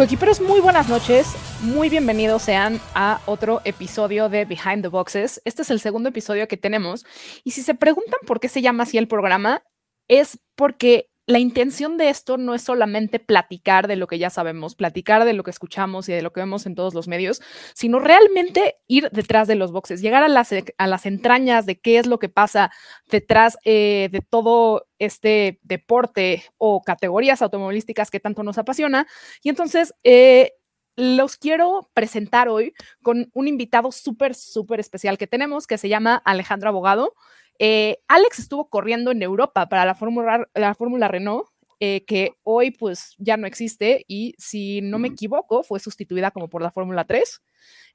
Coequiperos, muy buenas noches. Muy bienvenidos sean a otro episodio de Behind the Boxes. Este es el segundo episodio que tenemos. Y si se preguntan por qué se llama así el programa, es porque la intención de esto no es solamente platicar de lo que ya sabemos, platicar de lo que escuchamos y de lo que vemos en todos los medios, sino realmente ir detrás de los boxes, llegar a las, a las entrañas de qué es lo que pasa detrás eh, de todo este deporte o categorías automovilísticas que tanto nos apasiona. Y entonces, eh, los quiero presentar hoy con un invitado súper, súper especial que tenemos, que se llama Alejandro Abogado. Eh, Alex estuvo corriendo en Europa para la Fórmula, la Fórmula Renault, eh, que hoy pues ya no existe y si no me equivoco fue sustituida como por la Fórmula 3.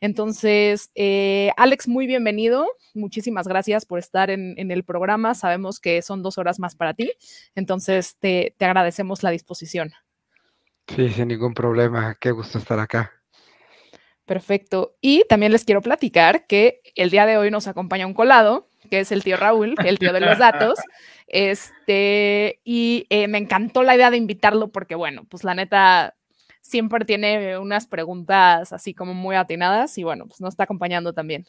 Entonces, eh, Alex, muy bienvenido. Muchísimas gracias por estar en, el programa. Sabemos que son dos horas más para ti. Entonces, te, te agradecemos la disposición. Sí, sin ningún problema. Qué gusto estar acá. Perfecto. Y también les quiero platicar que el día de hoy nos acompaña un colado que es el tío Raúl, el tío de los datos. Este, y eh, me encantó la idea de invitarlo porque, bueno, pues la neta siempre tiene unas preguntas así como muy atinadas y, bueno, pues nos está acompañando también.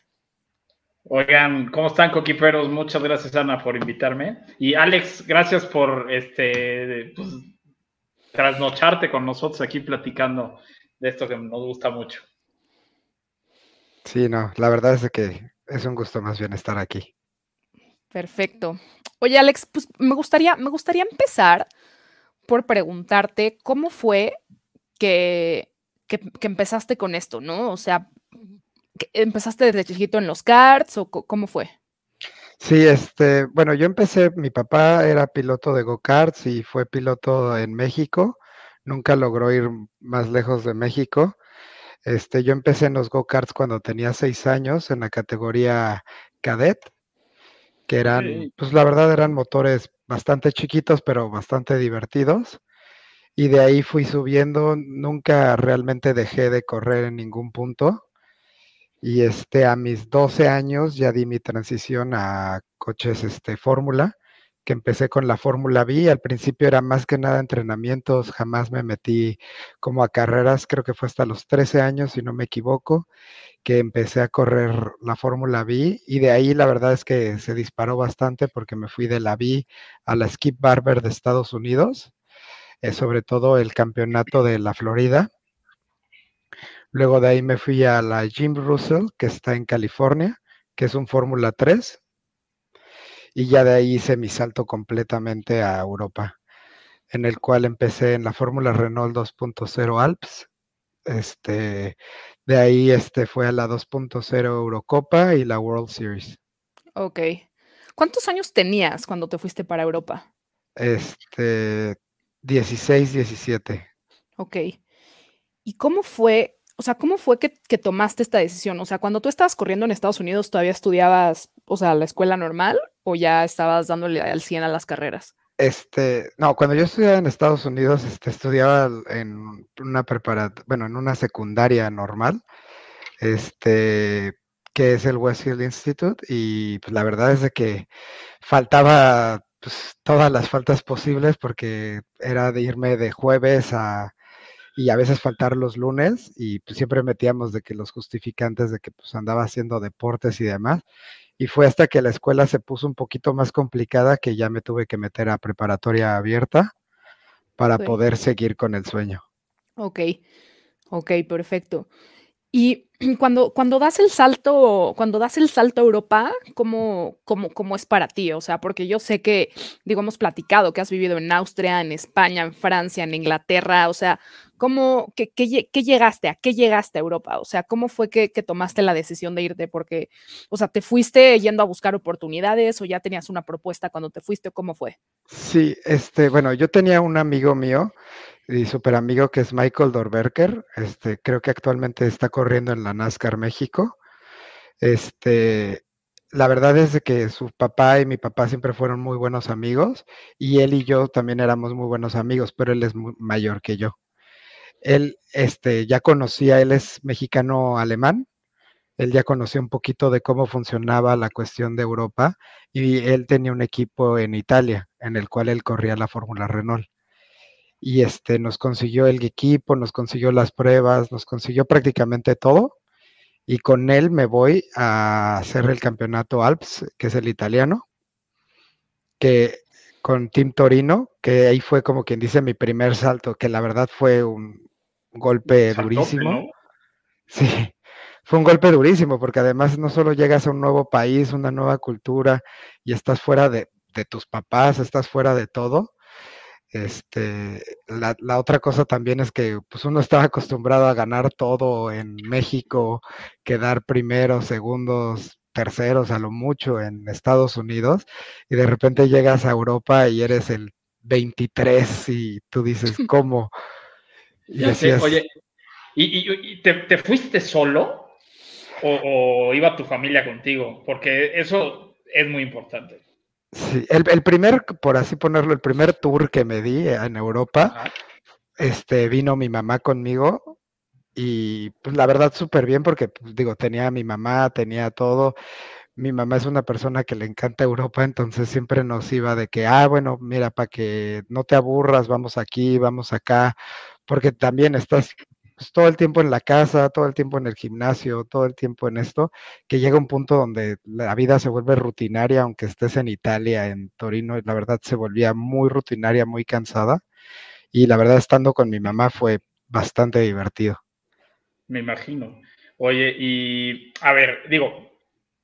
Oigan, ¿cómo están, coquiperos? Muchas gracias, Ana, por invitarme. Y Alex, gracias por este, pues, trasnocharte con nosotros aquí platicando de esto que nos gusta mucho. Sí, no, la verdad es que es un gusto más bien estar aquí. Perfecto. Oye, Alex, pues me gustaría, me gustaría empezar por preguntarte cómo fue que, que, empezaste con esto, ¿no? O sea, ¿empezaste desde chiquito en los karts o cómo fue? Sí, este, bueno, yo empecé, mi papá era piloto de go-karts y fue piloto en México, nunca logró ir más lejos de México. Este, yo empecé en los go-karts cuando tenía seis años en la categoría cadet que eran, pues la verdad eran motores bastante chiquitos, pero bastante divertidos. Y de ahí fui subiendo, nunca realmente dejé de correr en ningún punto. Y este, a mis 12 años ya di mi transición a coches este, Fórmula, que empecé con la Fórmula B. Al principio era más que nada entrenamientos, jamás me metí como a carreras, creo que fue hasta los 13 años, si no me equivoco que empecé a correr la Fórmula B y de ahí la verdad es que se disparó bastante porque me fui de la B a la Skip Barber de Estados Unidos, eh, sobre todo el campeonato de la Florida. Luego de ahí me fui a la Jim Russell, que está en California, que es un Fórmula 3. Y ya de ahí hice mi salto completamente a Europa, en el cual empecé en la Fórmula Renault 2.0 Alps, este, de ahí este, fue a la 2.0 Eurocopa y la World Series. Ok. ¿Cuántos años tenías cuando te fuiste para Europa? Este, 16, 17. Ok. ¿Y cómo fue, o sea, cómo fue que, que, tomaste esta decisión? O sea, cuando tú estabas corriendo en Estados Unidos, ¿todavía estudiabas, o sea, la escuela normal o ya estabas dándole al 100 a las carreras? Este, no, cuando yo estudiaba en Estados Unidos, este, estudiaba en una preparatoria, bueno, en una secundaria normal, este, que es el Westfield Institute, y pues, la verdad es de que faltaba pues, todas las faltas posibles porque era de irme de jueves a y a veces faltar los lunes y pues, siempre metíamos de que los justificantes de que pues andaba haciendo deportes y demás y fue hasta que la escuela se puso un poquito más complicada que ya me tuve que meter a preparatoria abierta para poder seguir con el sueño. Ok, ok, perfecto. Y cuando, cuando das el salto, cuando das el salto a Europa, ¿cómo, cómo, cómo es para ti? O sea, porque yo sé que, digo, hemos platicado que has vivido en Austria, en España, en Francia, en Inglaterra, o sea, ¿Cómo, qué, llegaste? ¿A qué llegaste a Europa? O sea, ¿cómo fue que, tomaste la decisión de irte? Porque, o sea, ¿te fuiste yendo a buscar oportunidades o ya tenías una propuesta cuando te fuiste? ¿Cómo fue? Sí, este, bueno, yo tenía un amigo mío y súper amigo que es Michael Dorberker. Este, creo que actualmente está corriendo en la NASCAR México. Este, la verdad es que su papá y mi papá siempre fueron muy buenos amigos y él y yo también éramos muy buenos amigos, pero él es mayor que yo. Él este, ya conocía, él es mexicano-alemán, él ya conocía un poquito de cómo funcionaba la cuestión de Europa y él tenía un equipo en Italia en el cual él corría la Fórmula Renault. y este, nos consiguió el equipo, nos consiguió las pruebas, nos consiguió prácticamente todo. Y con él me voy a hacer el campeonato Alps, que es el italiano, que con Team Torino, que ahí fue como quien dice mi primer salto, que la verdad fue un golpe durísimo. Sí, fue un golpe durísimo, porque además no solo llegas a un nuevo país, una nueva cultura, y estás fuera de, de tus papás, estás fuera de todo, este, la, la, otra cosa también es que pues uno estaba acostumbrado a ganar todo en México, quedar primeros, segundos, terceros a lo mucho en Estados Unidos, y de repente llegas a Europa y eres el 23 y tú dices, ¿cómo? Y decías, oye, ¿y, y te, te, fuiste solo o, o iba tu familia contigo? Porque eso es muy importante. Sí, el, el, primer, por así ponerlo, el primer tour que me di en Europa, este, vino mi mamá conmigo y pues la verdad súper bien porque, pues, digo, tenía a mi mamá, tenía todo. Mi mamá es una persona que le encanta Europa, entonces siempre nos iba de que, ah, bueno, mira, para que no te aburras, vamos aquí, vamos acá, porque también estás pues, todo el tiempo en la casa, todo el tiempo en el gimnasio, todo el tiempo en esto, que llega un punto donde la vida se vuelve rutinaria, aunque estés en Italia, en Torino, la verdad se volvía muy rutinaria, muy cansada. Y la verdad, estando con mi mamá fue bastante divertido. Me imagino. Oye, y a ver, digo,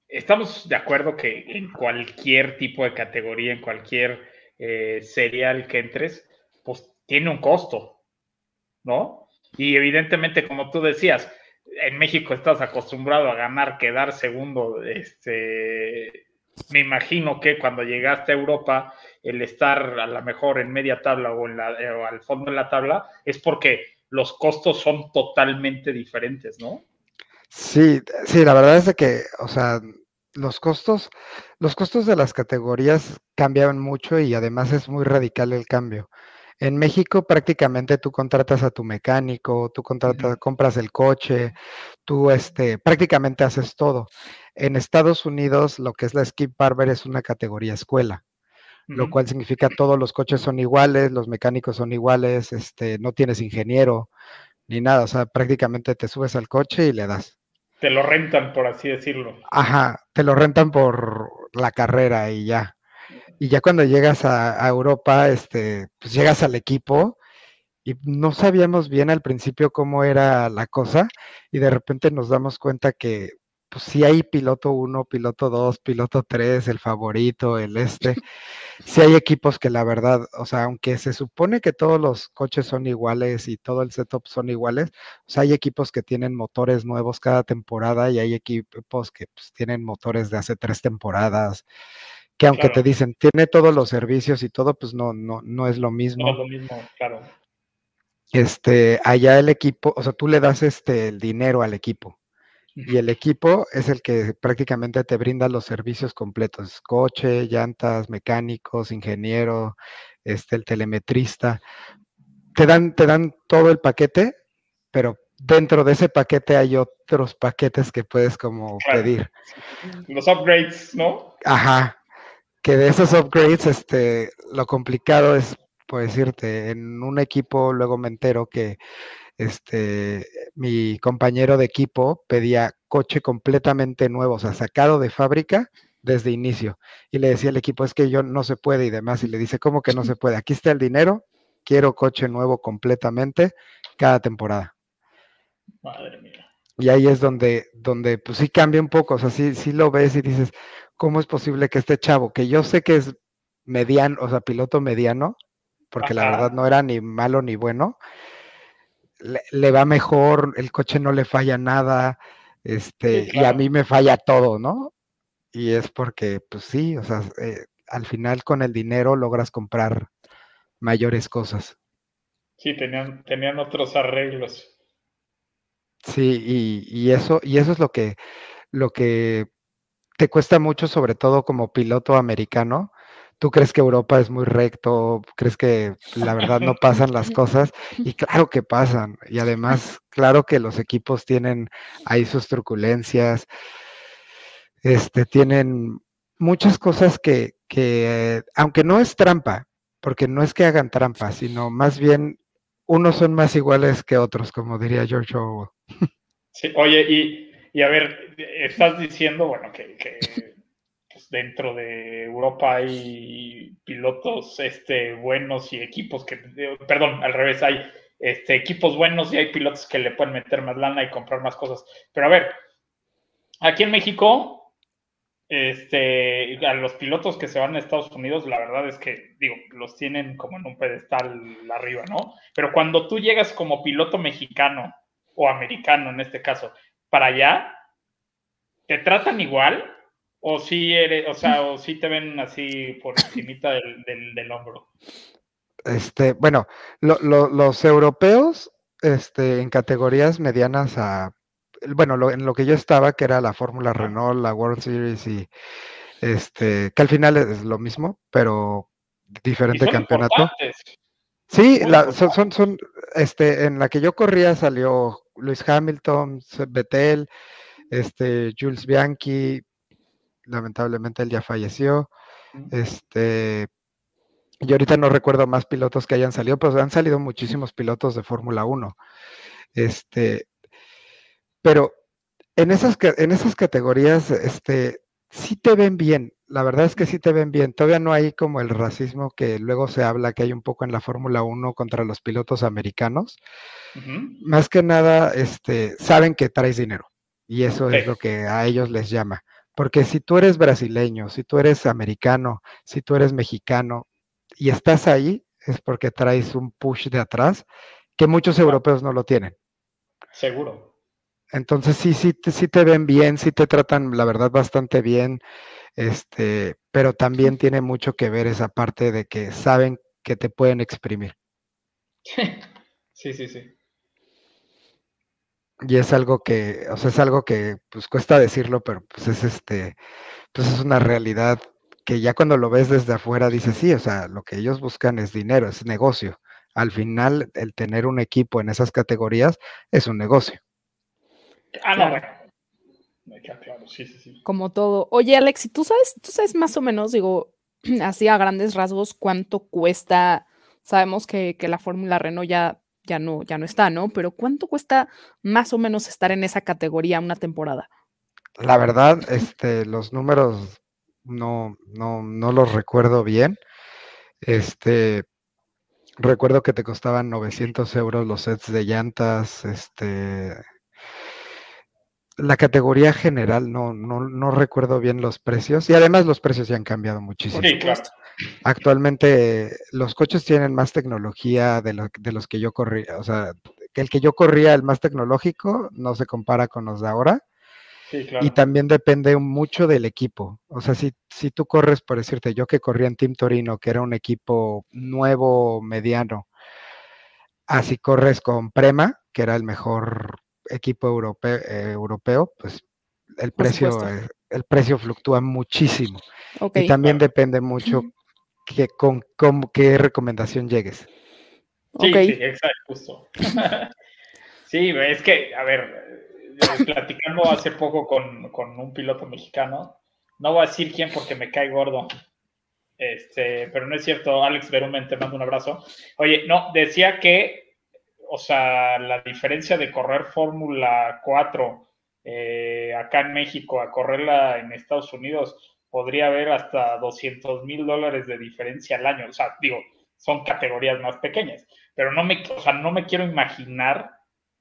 estamos de acuerdo que en cualquier tipo de categoría, en cualquier eh, serial que entres, pues tiene un costo, ¿no? Y evidentemente, como tú decías, en México estás acostumbrado a ganar, quedar segundo. Este, me imagino que cuando llegaste a Europa, el estar a lo mejor en media tabla o, en la, o al fondo de la tabla es porque los costos son totalmente diferentes, ¿no? Sí, sí, la verdad es que, o sea, los costos, los costos de las categorías cambian mucho y además es muy radical el cambio. En México prácticamente tú contratas a tu mecánico, tú contratas, compras el coche, tú este, prácticamente haces todo. En Estados Unidos lo que es la Skip Barber es una categoría escuela, lo cual significa todos los coches son iguales, los mecánicos son iguales, este, no tienes ingeniero ni nada, o sea, prácticamente te subes al coche y le das. Te lo rentan, por así decirlo. Ajá, te lo rentan por la carrera y ya. Y ya cuando llegas a, a, Europa, este, pues llegas al equipo y no sabíamos bien al principio cómo era la cosa y de repente nos damos cuenta que pues sí hay piloto 1, piloto 2, piloto 3, el favorito, el este. Sí hay equipos que la verdad, o sea, aunque se supone que todos los coches son iguales y todo el setup son iguales, o sea, hay equipos que tienen motores nuevos cada temporada y hay equipos que pues, tienen motores de hace tres temporadas que aunque claro. te dicen tiene todos los servicios y todo, pues no, no, no es lo mismo. No es lo mismo, claro. Este, allá el equipo, o sea, tú le das este el dinero al equipo. Y el equipo es el que prácticamente te brinda los servicios completos, coche, llantas, mecánicos, ingeniero, este, el telemetrista. Te dan, te dan todo el paquete, pero dentro de ese paquete hay otros paquetes que puedes como claro. pedir. Los upgrades, ¿no? Ajá, que de esos upgrades, este, lo complicado es, por decirte, en un equipo luego me entero que este, mi compañero de equipo pedía coche completamente nuevo, o sea, sacado de fábrica desde inicio. Y le decía al equipo, es que yo no se puede y demás. Y le dice, ¿cómo que no se puede? Aquí está el dinero, quiero coche nuevo completamente cada temporada. Madre mía. Y ahí es donde, donde pues sí cambia un poco, o sea, sí, sí lo ves y dices, ¿cómo es posible que este chavo, que yo sé que es mediano, o sea, piloto mediano, porque Ajá. la verdad no era ni malo ni bueno, le, le, va mejor, el coche no le falla nada, este, sí, claro. y a mí me falla todo, ¿no? Y es porque, pues sí, o sea, eh, al final con el dinero logras comprar mayores cosas. Sí, tenían, tenían otros arreglos. Sí, y, y, eso, y eso es lo que, lo que te cuesta mucho, sobre todo como piloto americano. Tú crees que Europa es muy recto, crees que la verdad no pasan las cosas, y claro que pasan. Y además, claro que los equipos tienen ahí sus truculencias, este, tienen muchas cosas que, que aunque no es trampa, porque no es que hagan trampa, sino más bien unos son más iguales que otros, como diría George Orwell. Sí, oye, y, a ver, estás diciendo, bueno, que, pues, dentro de Europa hay pilotos este, buenos y equipos que, perdón, al revés, hay este, equipos buenos y hay pilotos que le pueden meter más lana y comprar más cosas. Pero a ver, aquí en México este, a los pilotos que se van a Estados Unidos, la verdad es que, digo, los tienen como en un pedestal arriba, ¿no? Pero cuando tú llegas como piloto mexicano o americano en este caso, para allá, ¿te tratan igual? ¿O sí eres, o sea, o sí te ven así por encima del, del, hombro? Este, bueno, los europeos, este, en categorías medianas a bueno, en lo que yo estaba, que era la Fórmula Renault, la World Series y este, que al final es lo mismo, pero diferente campeonato. Sí, son, son, este, en la que yo corría salió Luis Hamilton, Vettel, este, Jules Bianchi, lamentablemente él ya falleció, este, y ahorita no recuerdo más pilotos que hayan salido, pero han salido muchísimos pilotos de Fórmula 1. Este, pero en esas, en esas categorías, este, sí te ven bien. La verdad es que sí te ven bien. Todavía no hay como el racismo que luego se habla que hay un poco en la Fórmula 1 contra los pilotos americanos. Más que nada, este, saben que traes dinero. Y eso es lo que a ellos les llama. Porque si tú eres brasileño, si tú eres americano, si tú eres mexicano y estás ahí, es porque traes un push de atrás que muchos europeos no lo tienen. Seguro. Entonces sí, sí, sí te ven bien, sí te tratan, la verdad, bastante bien, este, pero también tiene mucho que ver esa parte de que saben que te pueden exprimir. Sí, sí, sí. Y es algo que, o sea, es algo que pues cuesta decirlo, pero pues es este, pues es una realidad que ya cuando lo ves desde afuera dices, sí, o sea, lo que ellos buscan es dinero, es negocio. Al final, el tener un equipo en esas categorías es un negocio. Ah, no, bueno. Claro, sí, sí, sí. Como todo. Oye, Alex, tú sabes, tú sabes más o menos, digo, así a grandes rasgos, cuánto cuesta. Sabemos que, la Fórmula Renault ya, ya, no, ya no está, ¿no? Pero ¿cuánto cuesta más o menos estar en esa categoría una temporada? La verdad, este, los números no, no, no los recuerdo bien. Este, recuerdo que te costaban 900 euros los sets de llantas, este, la categoría general, no, no, no, recuerdo bien los precios y además los precios ya han cambiado muchísimo. Sí, claro. Actualmente los coches tienen más tecnología de, de los que yo corría, o sea, el que yo corría, el más tecnológico, no se compara con los de ahora. Sí, claro. Y también depende mucho del equipo. O sea, si, si tú corres, por decirte, yo que corría en Team Torino, que era un equipo nuevo, mediano, así corres con Prema, que era el mejor equipo europeo, eh, europeo pues el precio, eh, el precio fluctúa muchísimo. y también depende mucho que, con, qué recomendación llegues. Sí, sí, exacto, justo. sí, es que, a ver, eh, platicando hace poco con, con, un piloto mexicano, no voy a decir quién porque me cae gordo, este, pero no es cierto, Alex Berumen, te mando un abrazo. Oye, no, decía que o sea, la diferencia de correr Fórmula 4 eh, acá en México a correrla en Estados Unidos podría haber hasta 200 mil dólares de diferencia al año. O sea, digo, son categorías más pequeñas, pero no me, o sea, no me quiero imaginar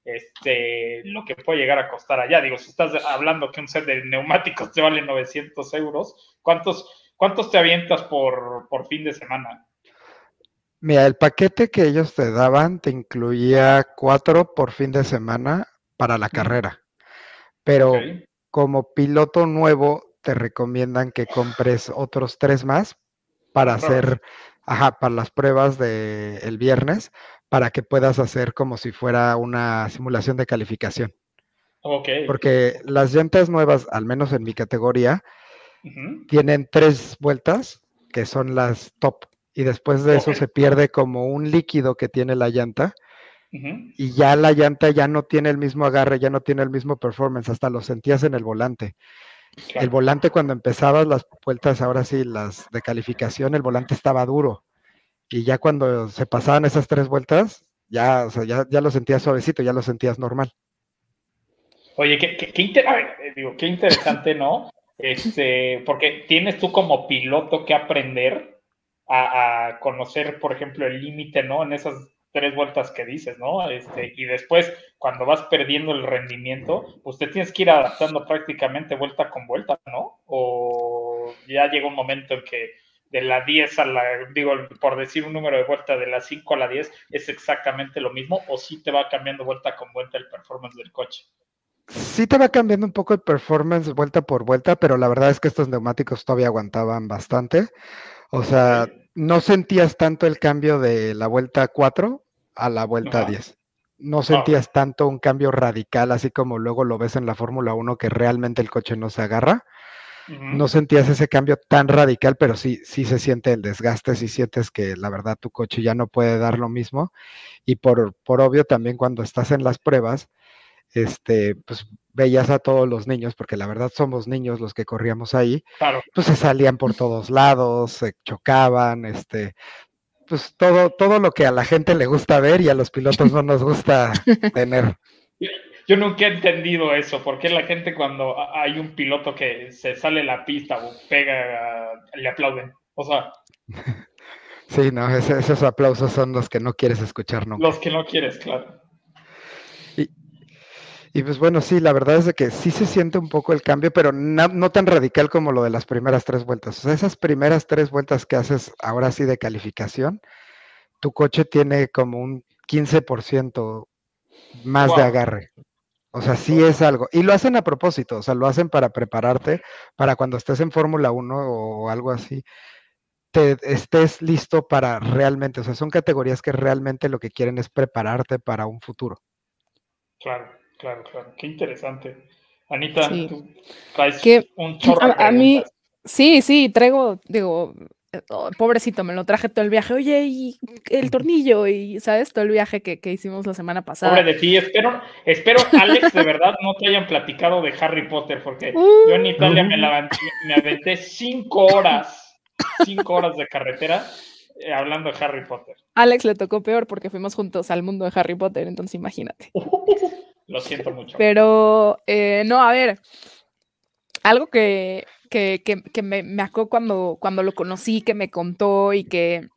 este, lo que puede llegar a costar allá. Digo, si estás hablando que un set de neumáticos te vale 900 euros, ¿cuántos, cuántos te avientas por, por fin de semana? Mira, el paquete que ellos te daban te incluía cuatro por fin de semana para la carrera, pero como piloto nuevo te recomiendan que compres otros tres más para hacer, ajá, para las pruebas del el viernes, para que puedas hacer como si fuera una simulación de calificación. Ok. Porque las llantas nuevas, al menos en mi categoría, tienen tres vueltas que son las top y después de eso se pierde como un líquido que tiene la llanta y ya la llanta ya no tiene el mismo agarre, ya no tiene el mismo performance, hasta lo sentías en el volante. El volante cuando empezabas las vueltas, ahora sí, las de calificación, el volante estaba duro Y ya cuando se pasaban esas tres vueltas, ya, o sea, ya, ya lo sentías suavecito, ya lo sentías normal. Oye, qué, qué, eh, digo, qué interesante, ¿no? Este, porque tienes tú como piloto que aprender a, a conocer, por ejemplo, el límite, ¿no? En esas tres vueltas que dices, ¿no? Este, y después, cuando vas perdiendo el rendimiento, pues te tienes que ir adaptando prácticamente vuelta con vuelta, ¿no? O ya llega un momento en que de la 10 a la, digo, por decir un número de vuelta, de la 5 a la 10 es exactamente lo mismo, o sí te va cambiando vuelta con vuelta el performance del coche. Sí te va cambiando un poco el performance vuelta por vuelta, pero la verdad es que estos neumáticos todavía aguantaban bastante. O sea, no sentías tanto el cambio de la vuelta 4 a la vuelta 10. No sentías tanto un cambio radical, así como luego lo ves en la Fórmula 1, que realmente el coche no se agarra. No sentías ese cambio tan radical, pero sí, sí se siente el desgaste, sí sientes que la verdad tu coche ya no puede dar lo mismo. Y por, por obvio también cuando estás en las pruebas, este, pues veías a todos los niños, porque la verdad somos niños los que corríamos ahí, pues se salían por todos lados, se chocaban, este, pues todo, todo lo que a la gente le gusta ver y a los pilotos no nos gusta tener. Yo nunca he entendido eso, porque la gente cuando hay un piloto que se sale la pista o pega, le aplauden. O sea. Sí, no, esos aplausos son los que no quieres escuchar nunca. Los que no quieres, claro. Y pues bueno, sí, la verdad es de que sí se siente un poco el cambio, pero no, tan radical como lo de las primeras tres vueltas. O sea, esas primeras tres vueltas que haces ahora sí de calificación, tu coche tiene como un 15% más de agarre. O sea, sí es algo. Y lo hacen a propósito, o sea, lo hacen para prepararte para cuando estés en Fórmula 1 o algo así, te estés listo para realmente, o sea, son categorías que realmente lo que quieren es prepararte para un futuro. Claro. Claro, claro. Qué interesante. Anita, tú traes un chorro. A, mí, sí, sí, traigo, digo, oh, pobrecito, me lo traje todo el viaje. Oye, y el tornillo, y sabes, todo el viaje que, hicimos la semana pasada. Pobre de ti, espero, espero, Alex, de verdad no te hayan platicado de Harry Potter, porque yo en Italia me, me aventé cinco horas, cinco horas de carretera eh, hablando de Harry Potter. Alex le tocó peor porque fuimos juntos al mundo de Harry Potter, entonces imagínate. Lo siento mucho. Pero, eh, no, a ver, algo que, que, que, me, me acuerdo cuando, cuando lo conocí, que me contó y que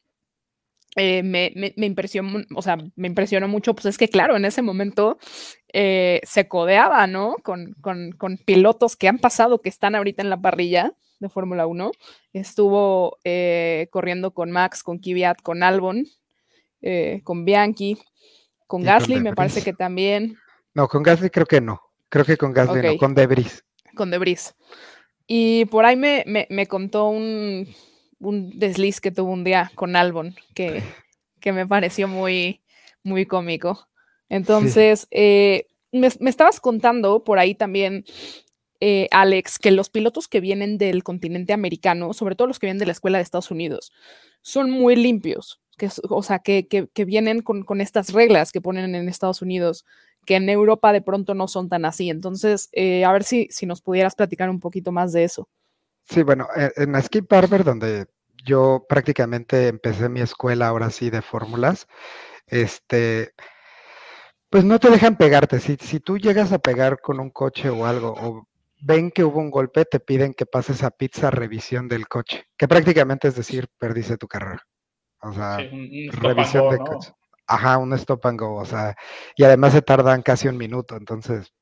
eh, me, me, impresionó, o sea, me impresionó mucho, pues es que claro, en ese momento eh, se codeaba, ¿no? Con, con, con, pilotos que han pasado, que están ahorita en la parrilla de Fórmula 1. Estuvo corriendo con Max, con Kvyat, con Albon, con Bianchi, con Gasly, me parece que también. No, con Gasly creo que no. Creo que con Gasly no, con Debris. Con Debris. Y por ahí me, me, contó un, un, desliz que tuvo un día con Albon, que, que me pareció muy, muy cómico. Entonces, eh, me, me, estabas contando por ahí también, eh, Alex, que los pilotos que vienen del continente americano, sobre todo los que vienen de la escuela de Estados Unidos, son muy limpios. Que, o sea, que, que, que vienen con, con, estas reglas que ponen en Estados Unidos que en Europa de pronto no son tan así. Entonces, eh, a ver si, si nos pudieras platicar un poquito más de eso. Sí, bueno, eh, en Skip Barber, donde yo prácticamente empecé mi escuela ahora sí de fórmulas, este, pues no te dejan pegarte. Si, si tú llegas a pegar con un coche o algo, o ven que hubo un golpe, te piden que pases a pizza revisión del coche, que prácticamente es decir, perdiste tu carrera. O sea, revisión de coche. Ajá, un stop and go, o sea, y además se tardan casi un minuto, entonces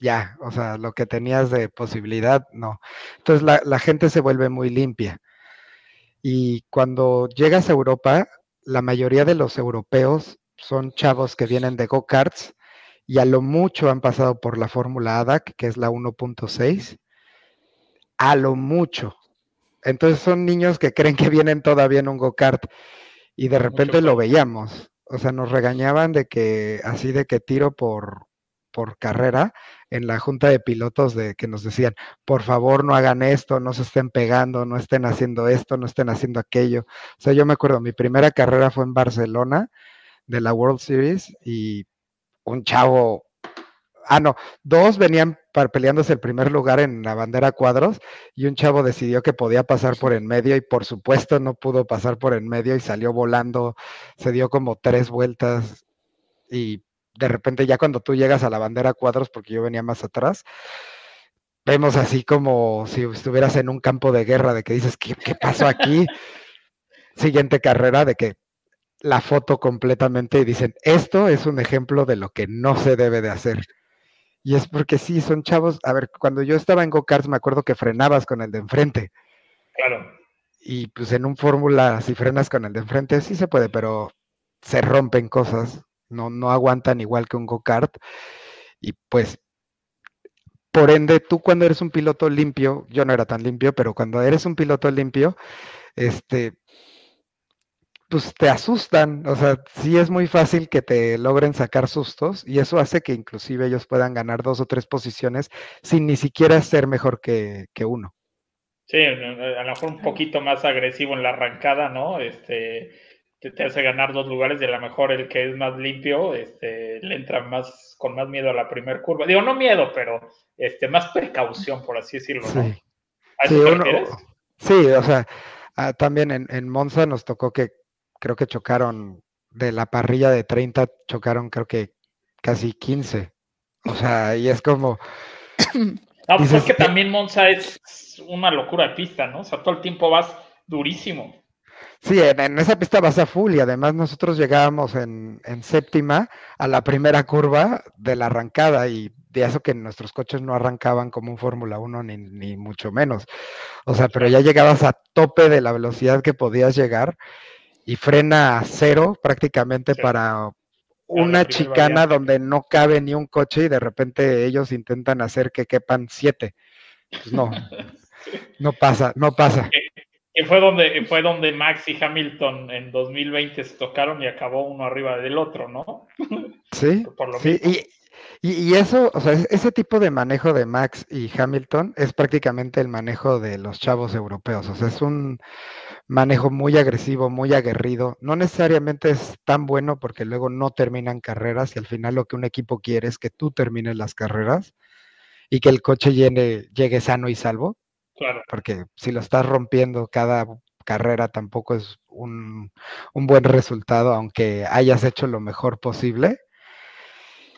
ya, o sea, lo que tenías de posibilidad, no. Entonces la, la gente se vuelve muy limpia. Y cuando llegas a Europa, la mayoría de los europeos son chavos que vienen de go-karts y a lo mucho han pasado por la Fórmula ADAC, que es la 1.6, a lo mucho. Entonces son niños que creen que vienen todavía en un go-kart y de repente lo veíamos o sea, nos regañaban de que así de que tiro por, por carrera en la junta de pilotos de que nos decían, por favor no hagan esto, no se estén pegando, no estén haciendo esto, no estén haciendo aquello. O sea, yo me acuerdo, mi primera carrera fue en Barcelona de la World Series y un chavo ah, no, dos venían peleándose el primer lugar en la bandera cuadros y un chavo decidió que podía pasar por en medio y por supuesto no pudo pasar por en medio y salió volando, se dio como tres vueltas y de repente ya cuando tú llegas a la bandera cuadros, porque yo venía más atrás, vemos así como si estuvieras en un campo de guerra, de que dices, ¿qué, qué pasó aquí? Siguiente carrera, de que la foto completamente y dicen, esto es un ejemplo de lo que no se debe de hacer. Y es porque sí, son chavos, a ver, cuando yo estaba en go-karts me acuerdo que frenabas con el de enfrente. Claro. Y pues en un fórmula, si frenas con el de enfrente, sí se puede, pero se rompen cosas, no, no aguantan igual que un go-kart. Y pues, por ende, tú cuando eres un piloto limpio, yo no era tan limpio, pero cuando eres un piloto limpio, este, pues te asustan, o sea, sí es muy fácil que te logren sacar sustos y eso hace que inclusive ellos puedan ganar dos o tres posiciones sin ni siquiera ser mejor que, uno. Sí, a lo mejor un poquito más agresivo en la arrancada, ¿no? Este, te, hace ganar dos lugares y a lo mejor el que es más limpio, este, le entra más, con más miedo a la primera curva. Digo, no miedo, pero este, más precaución, por así decirlo, ¿no? Sí, sí, o sea, ah, también en, en Monza nos tocó que creo que chocaron de la parrilla de 30, chocaron creo que casi 15. O sea, y es como... No, pues es que también Monza es una locura de pista, ¿no? O sea, todo el tiempo vas durísimo. Sí, en, esa pista vas a full y además nosotros llegábamos en, en, séptima a la primera curva de la arrancada y de eso que nuestros coches no arrancaban como un Fórmula 1 ni, ni, mucho menos. O sea, pero ya llegabas a tope de la velocidad que podías llegar y frena a cero prácticamente para una chicana donde no cabe ni un coche y de repente ellos intentan hacer que quepan siete. Pues no, no pasa, no pasa. Que, fue donde fue donde Max y Hamilton en 2020 se tocaron y acabó uno arriba del otro, ¿no? Sí, sí. Y, y, eso, o sea, ese tipo de manejo de Max y Hamilton es prácticamente el manejo de los chavos europeos. O sea, es un manejo muy agresivo, muy aguerrido. No necesariamente es tan bueno porque luego no terminan carreras y al final lo que un equipo quiere es que tú termines las carreras y que el coche llegue sano y salvo. Claro. Porque si lo estás rompiendo cada carrera tampoco es un, un buen resultado, aunque hayas hecho lo mejor posible.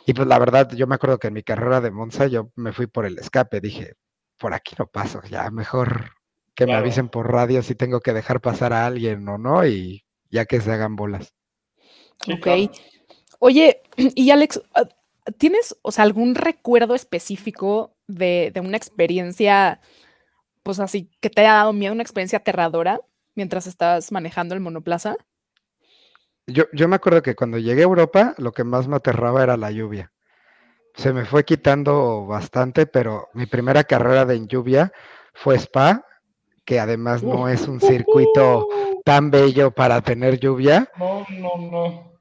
Y pues la verdad, yo me acuerdo que en mi carrera de Monza yo me fui por el escape, dije, por aquí no paso, ya mejor que me avisen por radio si tengo que dejar pasar a alguien o no, y ya que se hagan bolas. ok. Oye, y Alex, ah, ¿tienes, o sea, algún recuerdo específico de, una experiencia, pues así, que te haya dado miedo, una experiencia aterradora mientras estabas manejando el monoplaza? Yo, yo me acuerdo que cuando llegué a Europa, lo que más me aterraba era la lluvia. Se me fue quitando bastante, pero mi primera carrera de lluvia fue Spa que además no es un circuito tan bello para tener lluvia. No, no, no.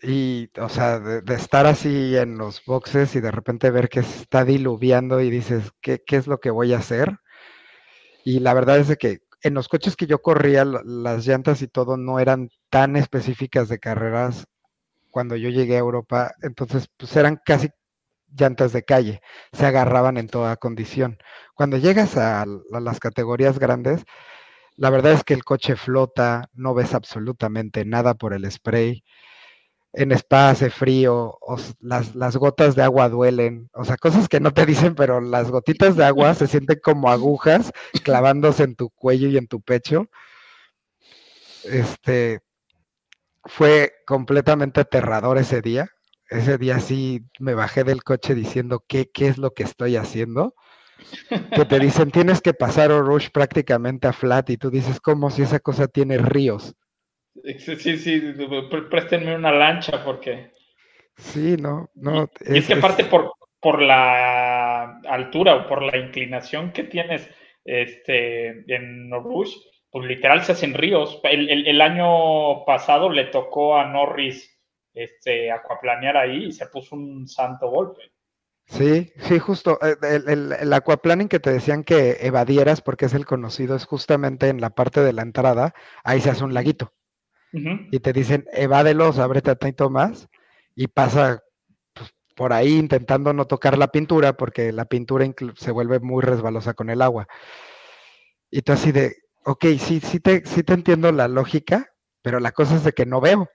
Y, o sea, de, estar así en los boxes y de repente ver que se está diluviando y dices, ¿qué, ¿qué, es lo que voy a hacer? Y la verdad es que en los coches que yo corría, las llantas y todo no eran tan específicas de carreras cuando yo llegué a Europa, entonces pues eran casi llantas de calle, se agarraban en toda condición. Cuando llegas a, las categorías grandes, la verdad es que el coche flota, no ves absolutamente nada por el spray. En Spa hace frío, las, las, gotas de agua duelen, o sea, cosas que no te dicen, pero las gotitas de agua se sienten como agujas clavándose en tu cuello y en tu pecho. Este fue completamente aterrador ese día ese día sí me bajé del coche diciendo qué, qué es lo que estoy haciendo. Que te dicen tienes que pasar Rush prácticamente a flat y tú dices como si esa cosa tiene ríos. Sí, sí, sí, préstenme una lancha porque. Sí, no, no. Y es, que aparte por, por la altura o por la inclinación que tienes este, en Rush, pues literal se hacen ríos. El, el año pasado le tocó a Norris este, acuaplanear ahí y se puso un santo golpe. Sí, sí, justo. Eh, el, el, aquaplaning que te decían que evadieras, porque es el conocido, es justamente en la parte de la entrada, ahí se hace un laguito. Y te dicen, evádelos, ábrete a tanto más, y pasa pues, por ahí intentando no tocar la pintura porque la pintura se vuelve muy resbalosa con el agua. Y tú así de, ok, sí, sí te, sí te entiendo la lógica, pero la cosa es de que no veo.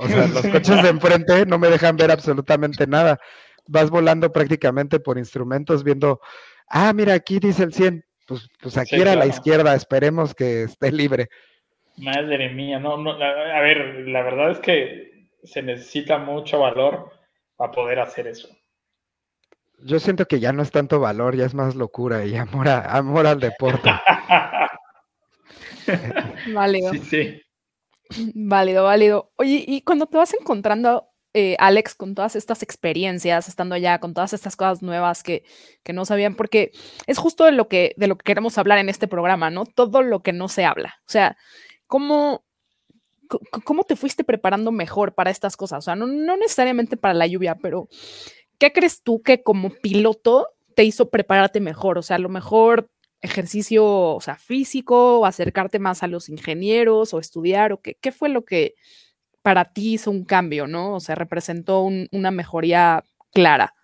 O sea, los coches de enfrente no me dejan ver absolutamente nada. Vas volando prácticamente por instrumentos viendo, ah, mira, aquí dice el 100. Pues, pues aquí era a la izquierda, esperemos que esté libre. Madre mía, no, no, a ver, la verdad es que se necesita mucho valor para poder hacer eso. Yo siento que ya no es tanto valor, ya es más locura y amor, amor al deporte. válido. Sí, sí. Válido, válido. Oye, y cuando te vas encontrando, eh, Alex, con todas estas experiencias, estando allá, con todas estas cosas nuevas que, que no sabían, porque es justo de lo, que, de lo que queremos hablar en este programa, ¿no? Todo lo que no se habla. O sea, ¿cómo, cómo te fuiste preparando mejor para estas cosas? O sea, no, no necesariamente para la lluvia, pero ¿qué crees tú que como piloto te hizo prepararte mejor? O sea, a lo mejor ejercicio, o sea, físico, o acercarte más a los ingenieros, o estudiar, o qué, qué fue lo que para ti hizo un cambio, ¿no? O sea, representó una mejoría clara.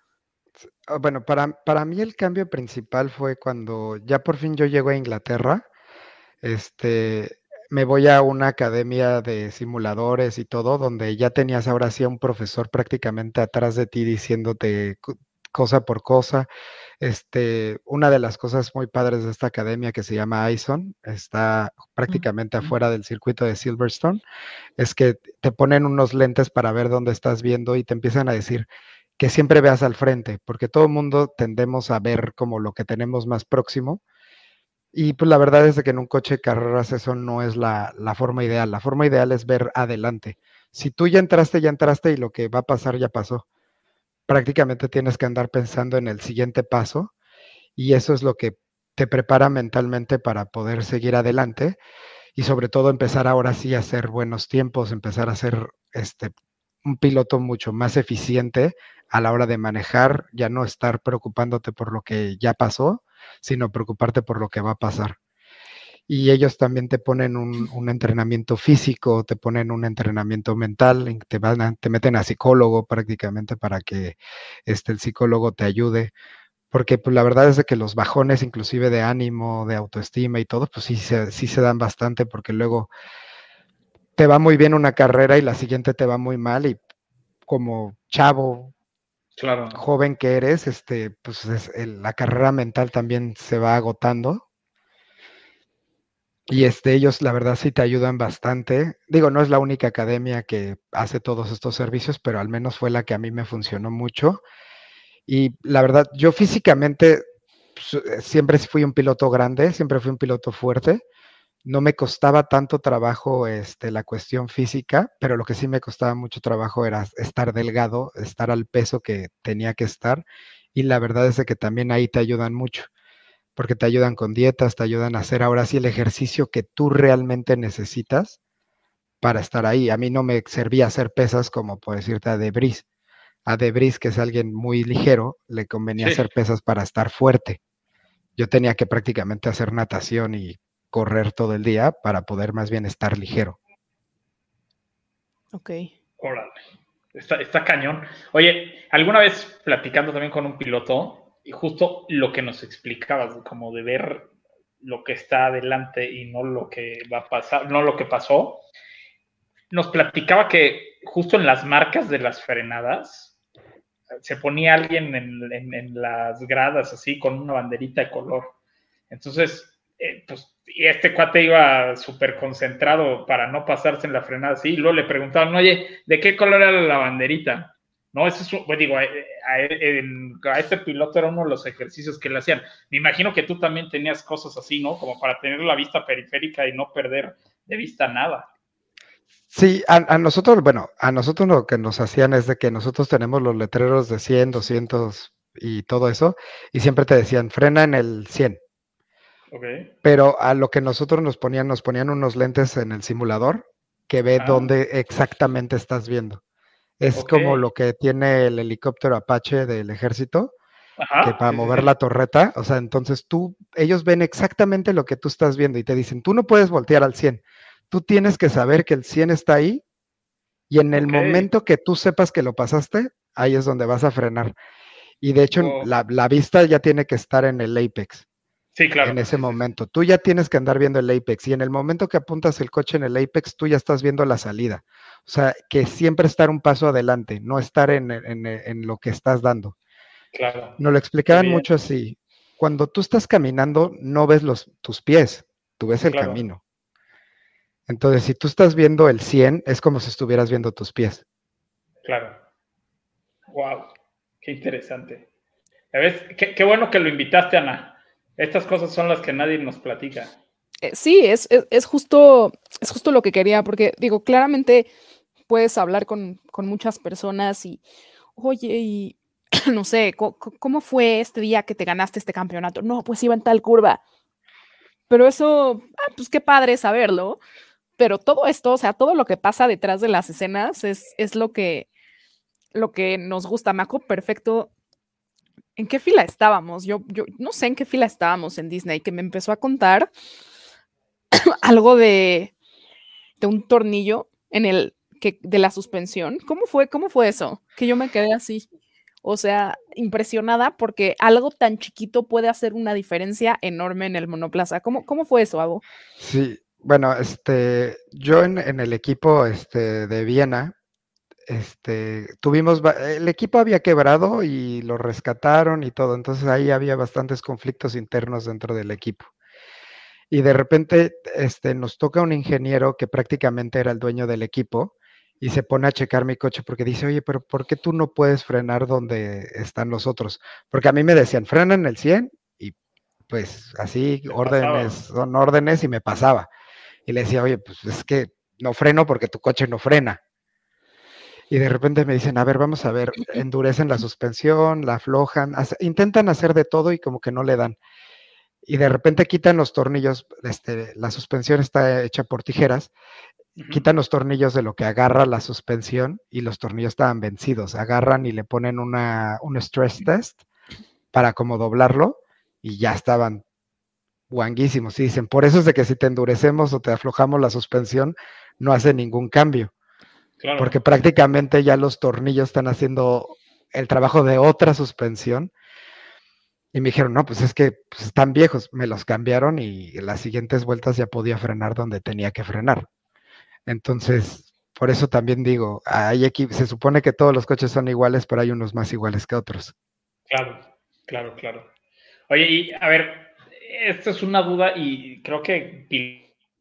Ah, bueno, para, para mí el cambio principal fue cuando ya por fin yo llego a Inglaterra. Este, me voy a una academia de simuladores y todo, donde ya tenías ahora sí a un profesor prácticamente atrás de ti diciéndote cosa por cosa. Este, una de las cosas muy padres de esta academia que se llama ISON, está prácticamente afuera del circuito de Silverstone, es que te ponen unos lentes para ver dónde estás viendo y te empiezan a decir que siempre veas al frente, porque todo el mundo tendemos a ver como lo que tenemos más próximo y pues la verdad es que en un coche de carreras eso no es la, forma ideal. La forma ideal es ver adelante. Si tú ya entraste, ya entraste y lo que va a pasar ya pasó. Prácticamente tienes que andar pensando en el siguiente paso y eso es lo que te prepara mentalmente para poder seguir adelante y sobre todo empezar ahora sí a hacer buenos tiempos, empezar a ser este, un piloto mucho más eficiente a la hora de manejar, ya no estar preocupándote por lo que ya pasó, sino preocuparte por lo que va a pasar. Y ellos también te ponen un, entrenamiento físico, te ponen un entrenamiento mental, te, van te meten a psicólogo prácticamente para que este, el psicólogo te ayude. Porque pues, la verdad es que los bajones, inclusive de ánimo, de autoestima y todo, pues sí sí se dan bastante porque luego te va muy bien una carrera y la siguiente te va muy mal y como chavo claro. joven que eres, este, pues la carrera mental también se va agotando. Y este, ellos, la verdad, sí te ayudan bastante. Digo, no es la única academia que hace todos estos servicios, pero al menos fue la que a mí me funcionó mucho. Y la verdad, yo físicamente pues, eh, siempre fui un piloto grande, siempre fui un piloto fuerte no me costaba tanto trabajo este, la cuestión física, pero lo que sí me costaba mucho trabajo era estar delgado, estar al peso que tenía que estar. Y la verdad es que también ahí te ayudan mucho, porque te ayudan con dietas, te ayudan a hacer ahora sí el ejercicio que tú realmente necesitas para estar ahí. A mí no me servía hacer pesas como por decirte a Debris. A Debris, que es alguien muy ligero, le convenía hacer pesas para estar fuerte. Yo tenía que prácticamente hacer natación y correr todo el día para poder más bien estar ligero. Ok. Órale. Está, cañón. Oye, alguna vez platicando también con un piloto, y justo lo que nos explicabas, como de ver lo que está adelante y no lo que va a pasar, no lo que pasó, nos platicaba que justo en las marcas de las frenadas se ponía alguien en, en las gradas así con una banderita de color. Entonces, eh, pues, y este cuate iba súper concentrado para no pasarse en la frenada así, y luego le preguntaban, oye, ¿de qué color era la banderita? No, eso es, pues digo, eh, a, este piloto era uno de los ejercicios que le hacían. Me imagino que tú también tenías cosas así, ¿no? Como para tener la vista periférica y no perder de vista nada. Sí, a, nosotros, bueno, a nosotros lo que nos hacían es de que nosotros tenemos los letreros de 100, 200 y todo eso, y siempre te decían, frena en el 100, pero a lo que nosotros nos ponían, nos ponían unos lentes en el simulador que ve ah. dónde exactamente estás viendo. Es como lo que tiene el helicóptero Apache del ejército, que para mover la torreta, o sea, entonces tú, ellos ven exactamente lo que tú estás viendo y te dicen, tú no puedes voltear al 100, tú tienes que saber que el 100 está ahí y en el momento que tú sepas que lo pasaste, ahí es donde vas a frenar. Y de hecho, la, la, vista ya tiene que estar en el apex. Sí, claro. En ese momento. Tú ya tienes que andar viendo el apex y en el momento que apuntas el coche en el apex, tú ya estás viendo la salida. O sea, que siempre estar un paso adelante, no estar en, en, en lo que estás dando. Claro. Nos lo explicaban mucho así. Cuando tú estás caminando, no ves los, tus pies, tú ves el camino. Entonces, si tú estás viendo el 100, es como si estuvieras viendo tus pies. Claro. Wow, qué interesante. ¿Ves? Qué, qué bueno que lo invitaste, Ana. Estas cosas son las que nadie nos platica. Eh, sí, es, es, justo, es justo lo que quería, porque digo, claramente puedes hablar con, muchas personas y, oye, y no sé, ¿cómo fue este día que te ganaste este campeonato? No, pues iba en tal curva. Pero eso, ah, pues qué padre saberlo. Pero todo esto, o sea, todo lo que pasa detrás de las escenas es, es lo que lo que nos gusta. Me acuerdo perfecto ¿en qué fila estábamos? Yo, yo no sé en qué fila estábamos en Disney, que me empezó a contar algo de, de un tornillo en el que de la suspensión. ¿Cómo fue? ¿Cómo fue eso? Que yo me quedé así. O sea, impresionada porque algo tan chiquito puede hacer una diferencia enorme en el monoplaza. ¿Cómo, cómo fue eso, Abo? Sí, bueno, este, yo en, en el equipo este, de Viena, este, tuvimos, el equipo había quebrado y lo rescataron y todo, entonces ahí había bastantes conflictos internos dentro del equipo. Y de repente este, nos toca un ingeniero que prácticamente era el dueño del equipo y se pone a checar mi coche porque dice, oye, pero ¿por qué tú no puedes frenar donde están los otros? Porque a mí me decían, frena en el 100 y pues así órdenes, son órdenes y me pasaba. Y le decía, oye, pues es que no freno porque tu coche no frena y de repente me dicen, a ver, vamos a ver, endurecen la suspensión, la aflojan, intentan hacer de todo y como que no le dan. Y de repente quitan los tornillos, este, la suspensión está hecha por tijeras, quitan los tornillos de lo que agarra la suspensión y los tornillos estaban vencidos. Agarran y le ponen una, un stress test para como doblarlo y ya estaban guanguísimos. Y dicen, por eso es de que si te endurecemos o te aflojamos la suspensión, no hace ningún cambio. Porque prácticamente ya los tornillos están haciendo el trabajo de otra suspensión. Y me dijeron, no, pues es que pues, están viejos. Me los cambiaron y las siguientes vueltas ya podía frenar donde tenía que frenar. Entonces, por eso también digo, hay aquí, se supone que todos los coches son iguales, pero hay unos más iguales que otros. Claro, claro, claro. Oye, y a ver, esta es una duda y creo que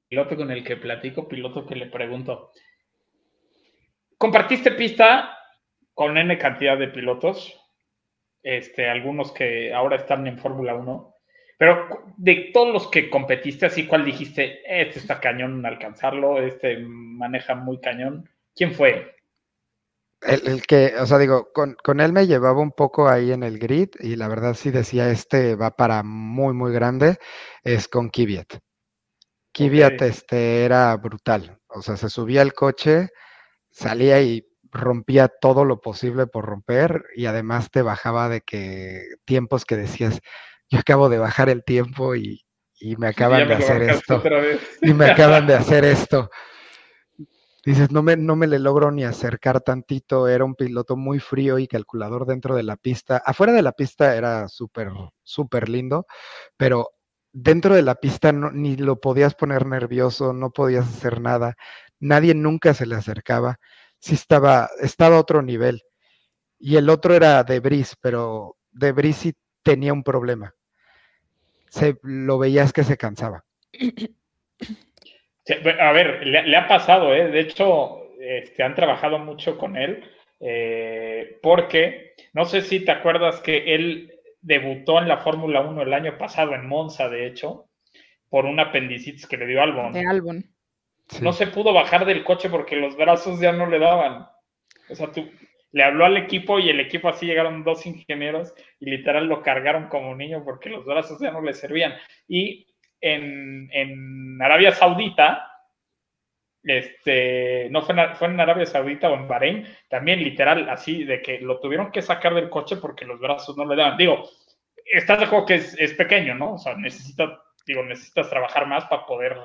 piloto con el que platico, piloto que le pregunto, compartiste pista con N cantidad de pilotos, este, algunos que ahora están en Fórmula 1, pero de todos los que competiste, así cuál dijiste, este está cañón alcanzarlo, este maneja muy cañón, ¿quién fue? El, que, o sea, digo, con, él me llevaba un poco ahí en el grid y la verdad sí decía, este va para muy, muy grande, es con Kvyat. Kvyat este, era brutal, o sea, se subía al coche, salía y rompía todo lo posible por romper y además te bajaba de que tiempos que decías, yo acabo de bajar el tiempo y, me acaban de hacer esto. Y me acaban de hacer esto. Dices, no me, no me le logro ni acercar tantito, era un piloto muy frío y calculador dentro de la pista. Afuera de la pista era súper, súper lindo, pero dentro de la pista ni lo podías poner nervioso, no podías hacer nada nadie nunca se le acercaba, sí estaba, estaba a otro nivel. Y el otro era Debris, pero Debris sí tenía un problema. Se, lo veías que se cansaba. a ver, le, ha pasado, ¿eh? de hecho, este, han trabajado mucho con él, eh, porque no sé si te acuerdas que él debutó en la Fórmula 1 el año pasado en Monza, de hecho, por un apendicitis que le dio Albon. De Albon. No se pudo bajar del coche porque los brazos ya no le daban. O sea, tú, le habló al equipo y el equipo así llegaron dos ingenieros y literal lo cargaron como niño porque los brazos ya no le servían. Y en, en Arabia Saudita, este, no fue en, fue en, Arabia Saudita o en Bahrein, también literal así de que lo tuvieron que sacar del coche porque los brazos no le daban. Digo, estás de juego que es, pequeño, ¿no? O sea, digo, necesitas trabajar más para poder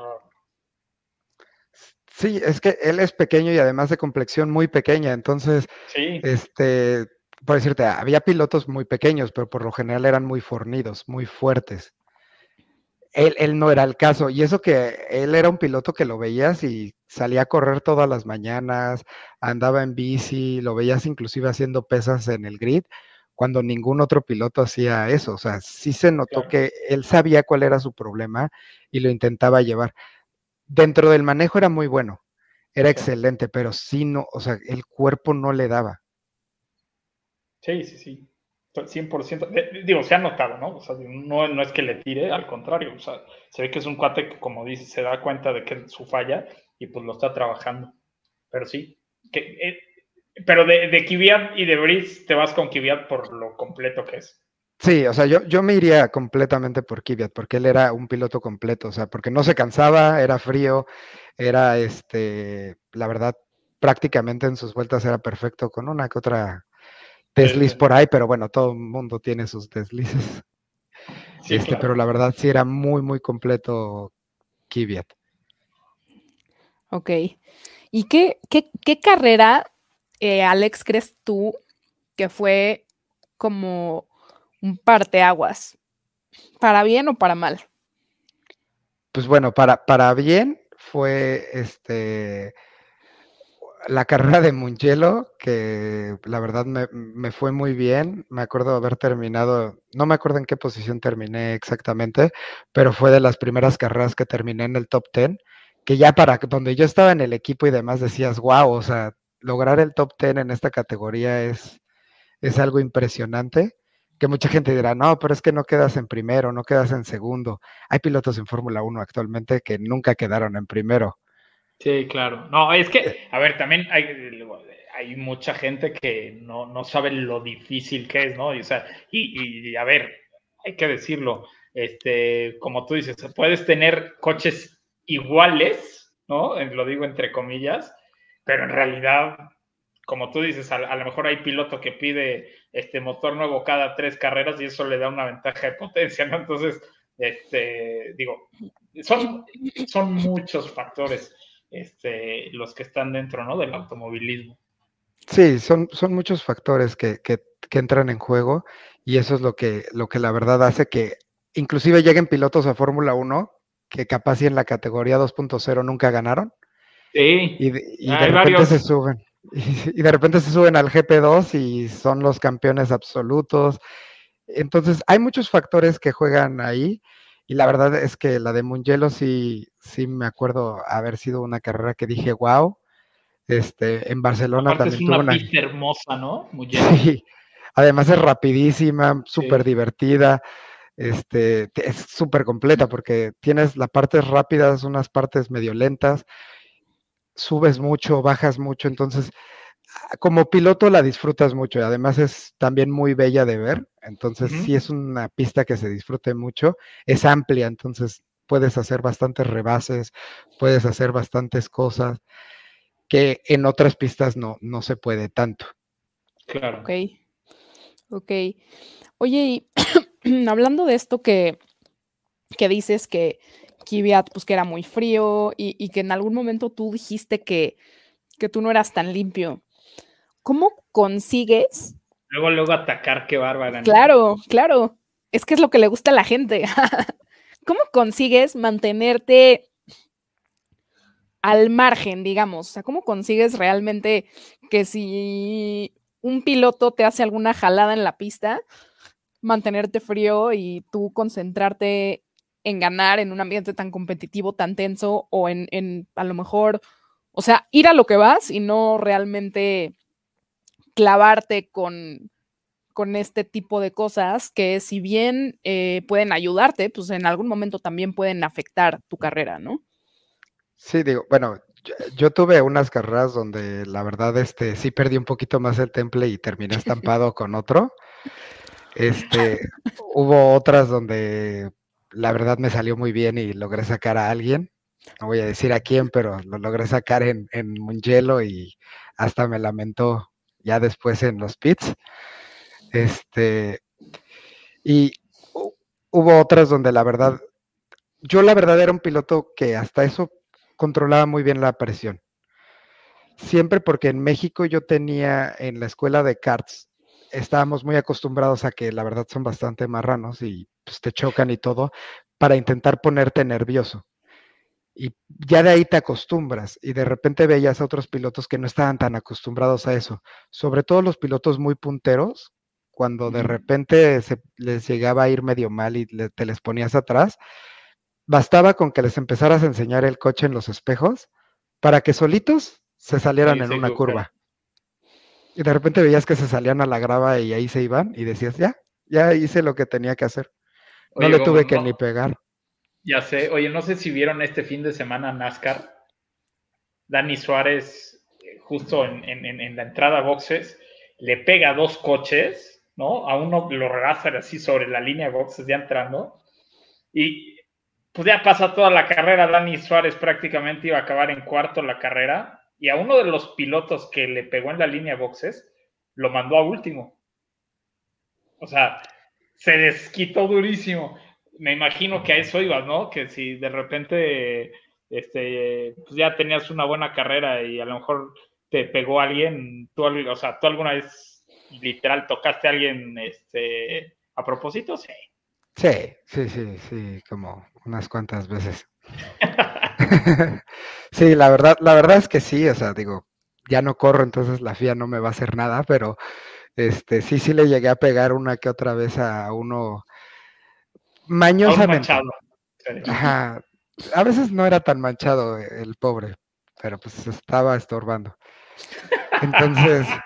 Sí, es que él es pequeño y además de complexión muy pequeña, entonces, este, por decirte, había pilotos muy pequeños, pero por lo general eran muy fornidos, muy fuertes. Él, él, no era el caso. Y eso que él era un piloto que lo veías y salía a correr todas las mañanas, andaba en bici, lo veías inclusive haciendo pesas en el grid, cuando ningún otro piloto hacía eso. O sea, sí se notó que él sabía cuál era su problema y lo intentaba llevar. Dentro del manejo era muy bueno, era excelente, pero sí no, o sea, el cuerpo no le daba. Sí, sí, sí. 100%. Digo, se ha notado, ¿no? O sea, no, no es que le tire, al contrario. O sea, se ve que es un cuate que, como dice, se da cuenta de que es su falla y pues lo está trabajando. Pero sí. Que, eh, pero de, de Kvyat y de Brice te vas con Kvyat por lo completo que es. Sí, o sea, yo, yo me iría completamente por Kvyat, porque él era un piloto completo, o sea, porque no se cansaba, era frío, era, este, la verdad, prácticamente en sus vueltas era perfecto, con una que otra desliz por ahí, pero bueno, todo el mundo tiene sus deslices. este, Pero la verdad sí era muy, muy completo Kvyat. Ok. ¿Y qué, qué, carrera, eh, Alex, crees tú que fue como un parteaguas? ¿Para bien o para mal? Pues bueno, para, para bien fue este la carrera de Mugello, que la verdad me, fue muy bien. Me acuerdo haber terminado, no me acuerdo en qué posición terminé exactamente, pero fue de las primeras carreras que terminé en el top 10, que ya para donde yo estaba en el equipo y demás decías, wow, o sea, lograr el top 10 en esta categoría es, es algo impresionante. Que mucha gente dirá, no, pero es que no quedas en primero, no quedas en segundo. Hay pilotos en Fórmula 1 actualmente que nunca quedaron en primero Sí, claro. No, es que, a ver, también hay, hay mucha gente que no, no sabe lo difícil que es, ¿no? Y, o sea, y, a ver, hay que decirlo, este, como tú dices, puedes tener coches iguales, ¿no? Lo digo entre comillas, pero en realidad, como tú dices, a, a, lo mejor hay piloto que pide este motor nuevo cada tres carreras y eso le da una ventaja de potencia, ¿no? Entonces, este, digo, son, son muchos factores este, los que están dentro ¿no? del automovilismo. Sí, son, son muchos factores que, entran en juego y eso es lo que, lo que la verdad hace que inclusive lleguen pilotos a Fórmula 1 que capaz y en la categoría 2.0 nunca ganaron. Sí. Y, de repente se suben. Y, de repente se suben al GP2 y son los campeones absolutos. Entonces, hay muchos factores que juegan ahí y la verdad es que la de Mugello sí, sí me acuerdo haber sido una carrera que dije, wow. Este, en Barcelona también es una, pista hermosa, ¿no? Sí. Además es rapidísima, súper divertida. Este, es súper completa porque tienes las partes rápidas, unas partes medio lentas, subes mucho, bajas mucho, entonces como piloto la disfrutas mucho y además es también muy bella de ver, entonces sí es una pista que se disfrute mucho, es amplia, entonces puedes hacer bastantes rebases, puedes hacer bastantes cosas que en otras pistas no, no se puede tanto. Claro. Ok, ok. Oye, y hablando de esto que, que dices que Kvyat, pues que era muy frío y, y, que en algún momento tú dijiste que, que tú no eras tan limpio. ¿Cómo consigues? Luego, luego atacar, qué bárbara. Claro, claro. Es que es lo que le gusta a la gente. ¿Cómo consigues mantenerte al margen, digamos? O sea, ¿cómo consigues realmente que si un piloto te hace alguna jalada en la pista, mantenerte frío y tú concentrarte en ganar en un ambiente tan competitivo, tan tenso, o en, en a lo mejor, o sea, ir a lo que vas y no realmente clavarte con, con este tipo de cosas que si bien eh, pueden ayudarte, pues en algún momento también pueden afectar tu carrera, ¿no? Sí, digo, bueno, yo, tuve unas carreras donde la verdad este sí perdí un poquito más el temple y terminé estampado con otro. Este, hubo otras donde la verdad me salió muy bien y logré sacar a alguien. No voy a decir a quién, pero lo logré sacar en, en Mugello y hasta me lamentó ya después en los pits. Este, y hubo otras donde la verdad, yo la verdad era un piloto que hasta eso controlaba muy bien la presión. Siempre porque en México yo tenía en la escuela de karts estábamos muy acostumbrados a que la verdad son bastante marranos y pues, te chocan y todo para intentar ponerte nervioso. Y ya de ahí te acostumbras y de repente veías a otros pilotos que no estaban tan acostumbrados a eso, sobre todo los pilotos muy punteros, cuando de repente se les llegaba a ir medio mal y te les ponías atrás, bastaba con que les empezaras a enseñar el coche en los espejos para que solitos se salieran en una curva. Y de repente veías que se salían a la grava y ahí se iban y decías, ya, ya hice lo que tenía que hacer. No le tuve que ni pegar. Ya sé, oye, no sé si vieron este fin de semana NASCAR. Dani Suárez, justo en, la entrada a boxes, le pega dos coches, ¿no? A uno lo rebasa así sobre la línea de boxes ya entrando. Y pues ya pasa toda la carrera. Dani Suárez prácticamente iba a acabar en cuarto la carrera y a uno de los pilotos que le pegó en la línea boxes, lo mandó a último. O sea, se desquitó durísimo. Me imagino que a eso ibas, ¿no? Que si de repente este, pues ya tenías una buena carrera y a lo mejor te pegó alguien, tú, o sea, tú alguna vez literal tocaste a alguien este, a propósito, sí. Sí, sí, sí, sí, como unas cuantas veces. sí, la verdad, la verdad es que sí, o sea, digo, ya no corro, entonces la FIA no me va a hacer nada, pero este sí, sí le llegué a pegar una que otra vez a uno mañosamente. Ajá. A veces no era tan manchado el pobre, pero pues estaba estorbando. Entonces,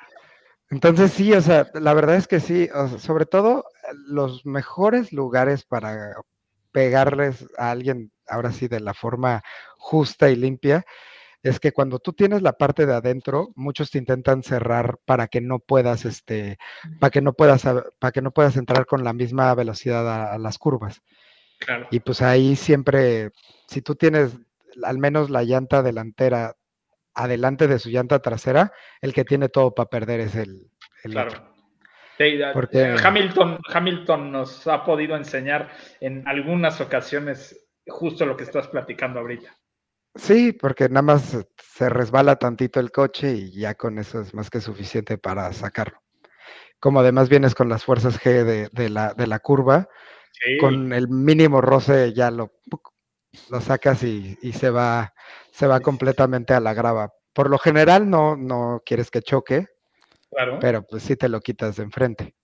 entonces sí, o sea, la verdad es que sí, sobre todo los mejores lugares para pegarles a alguien, ahora sí, de la forma justa y limpia, es que cuando tú tienes la parte de adentro, muchos te intentan cerrar para que no puedas, este, para que no puedas, para que no puedas entrar con la misma velocidad a, las curvas. Y pues ahí siempre, si tú tienes al menos la llanta delantera adelante de su llanta trasera, el que tiene todo para perder es el, claro. Porque... Hamilton, Hamilton nos ha podido enseñar en algunas ocasiones justo lo que estás platicando ahorita. Sí, porque nada más se resbala tantito el coche y ya con eso es más que suficiente para sacarlo. Como además vienes con las fuerzas G de, la, de la, curva, con el mínimo roce ya lo, lo sacas y, se va, se va completamente a la grava. Por lo general no, no quieres que choque, pero pues sí te lo quitas de enfrente.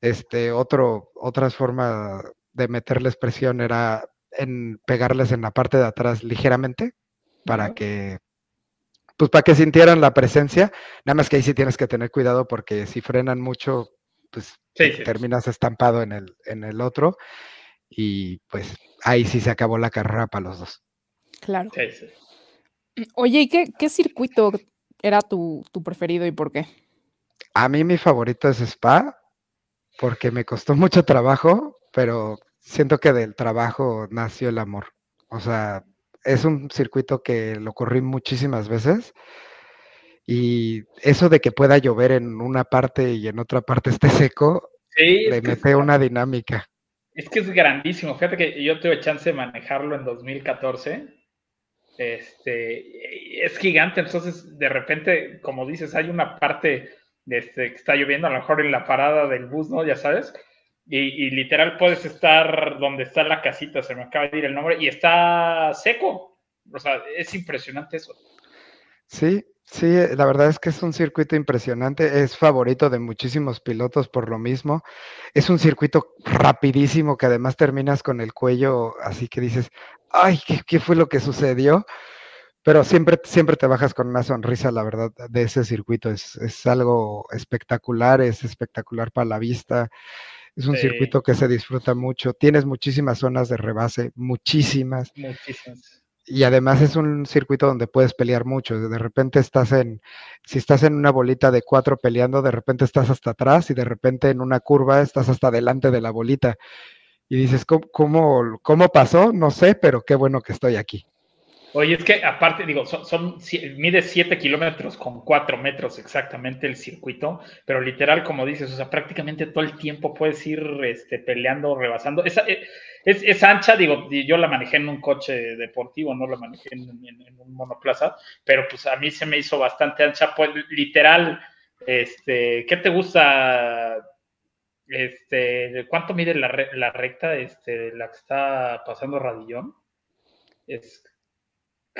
Este, otro, otras formas de meterles presión era en pegarles en la parte de atrás ligeramente para que pues para que sintieran la presencia, nada más que ahí sí tienes que tener cuidado porque si frenan mucho, pues terminas estampado en el, en el otro y pues ahí sí se acabó la carrera para los dos. Claro. Oye, ¿y qué, qué circuito era tu, preferido y por qué? A mí mi favorito es Spa, porque me costó mucho trabajo, pero siento que del trabajo nació el amor. O sea, es un circuito que lo corrí muchísimas veces y eso de que pueda llover en una parte y en otra parte esté seco, le mete una dinámica. Es que es grandísimo. Fíjate que yo tuve chance de manejarlo en 2014 este, es gigante, entonces de repente, como dices, hay una parte de este, que está lloviendo, a lo mejor en la parada del bus, ¿no? Ya sabes, y, literal puedes estar donde está la casita, se me acaba de ir el nombre, y está seco. O sea, es impresionante eso. Sí, sí, la verdad es que es un circuito impresionante, es favorito de muchísimos pilotos por lo mismo. Es un circuito rapidísimo que además terminas con el cuello, así que dices, ay, ¿qué, fue lo que sucedió? Pero siempre, siempre te bajas con una sonrisa, la verdad, de ese circuito. Es, es algo espectacular, es espectacular para la vista. Es un circuito que se disfruta mucho. Tienes muchísimas zonas de rebase, muchísimas. Muchísimas. Y además es un circuito donde puedes pelear mucho. De repente estás en, si estás en una bolita de cuatro peleando, de repente estás hasta atrás y de repente en una curva estás hasta delante de la bolita y dices, ¿cómo, cómo, pasó? No sé, pero qué bueno que estoy aquí. Oye, es que aparte, digo, son, mide 7 kilómetros con 4 metros exactamente el circuito, pero literal, como dices, o sea, prácticamente todo el tiempo puedes ir este, peleando, rebasando. Esa, eh, es, ancha, digo, yo la manejé en un coche deportivo, no la manejé en, un monoplaza, pero pues a mí se me hizo bastante ancha, pues literal, Este, ¿qué te gusta? Este, ¿cuánto mide la, la recta, este, la que está pasando Radillón? Es,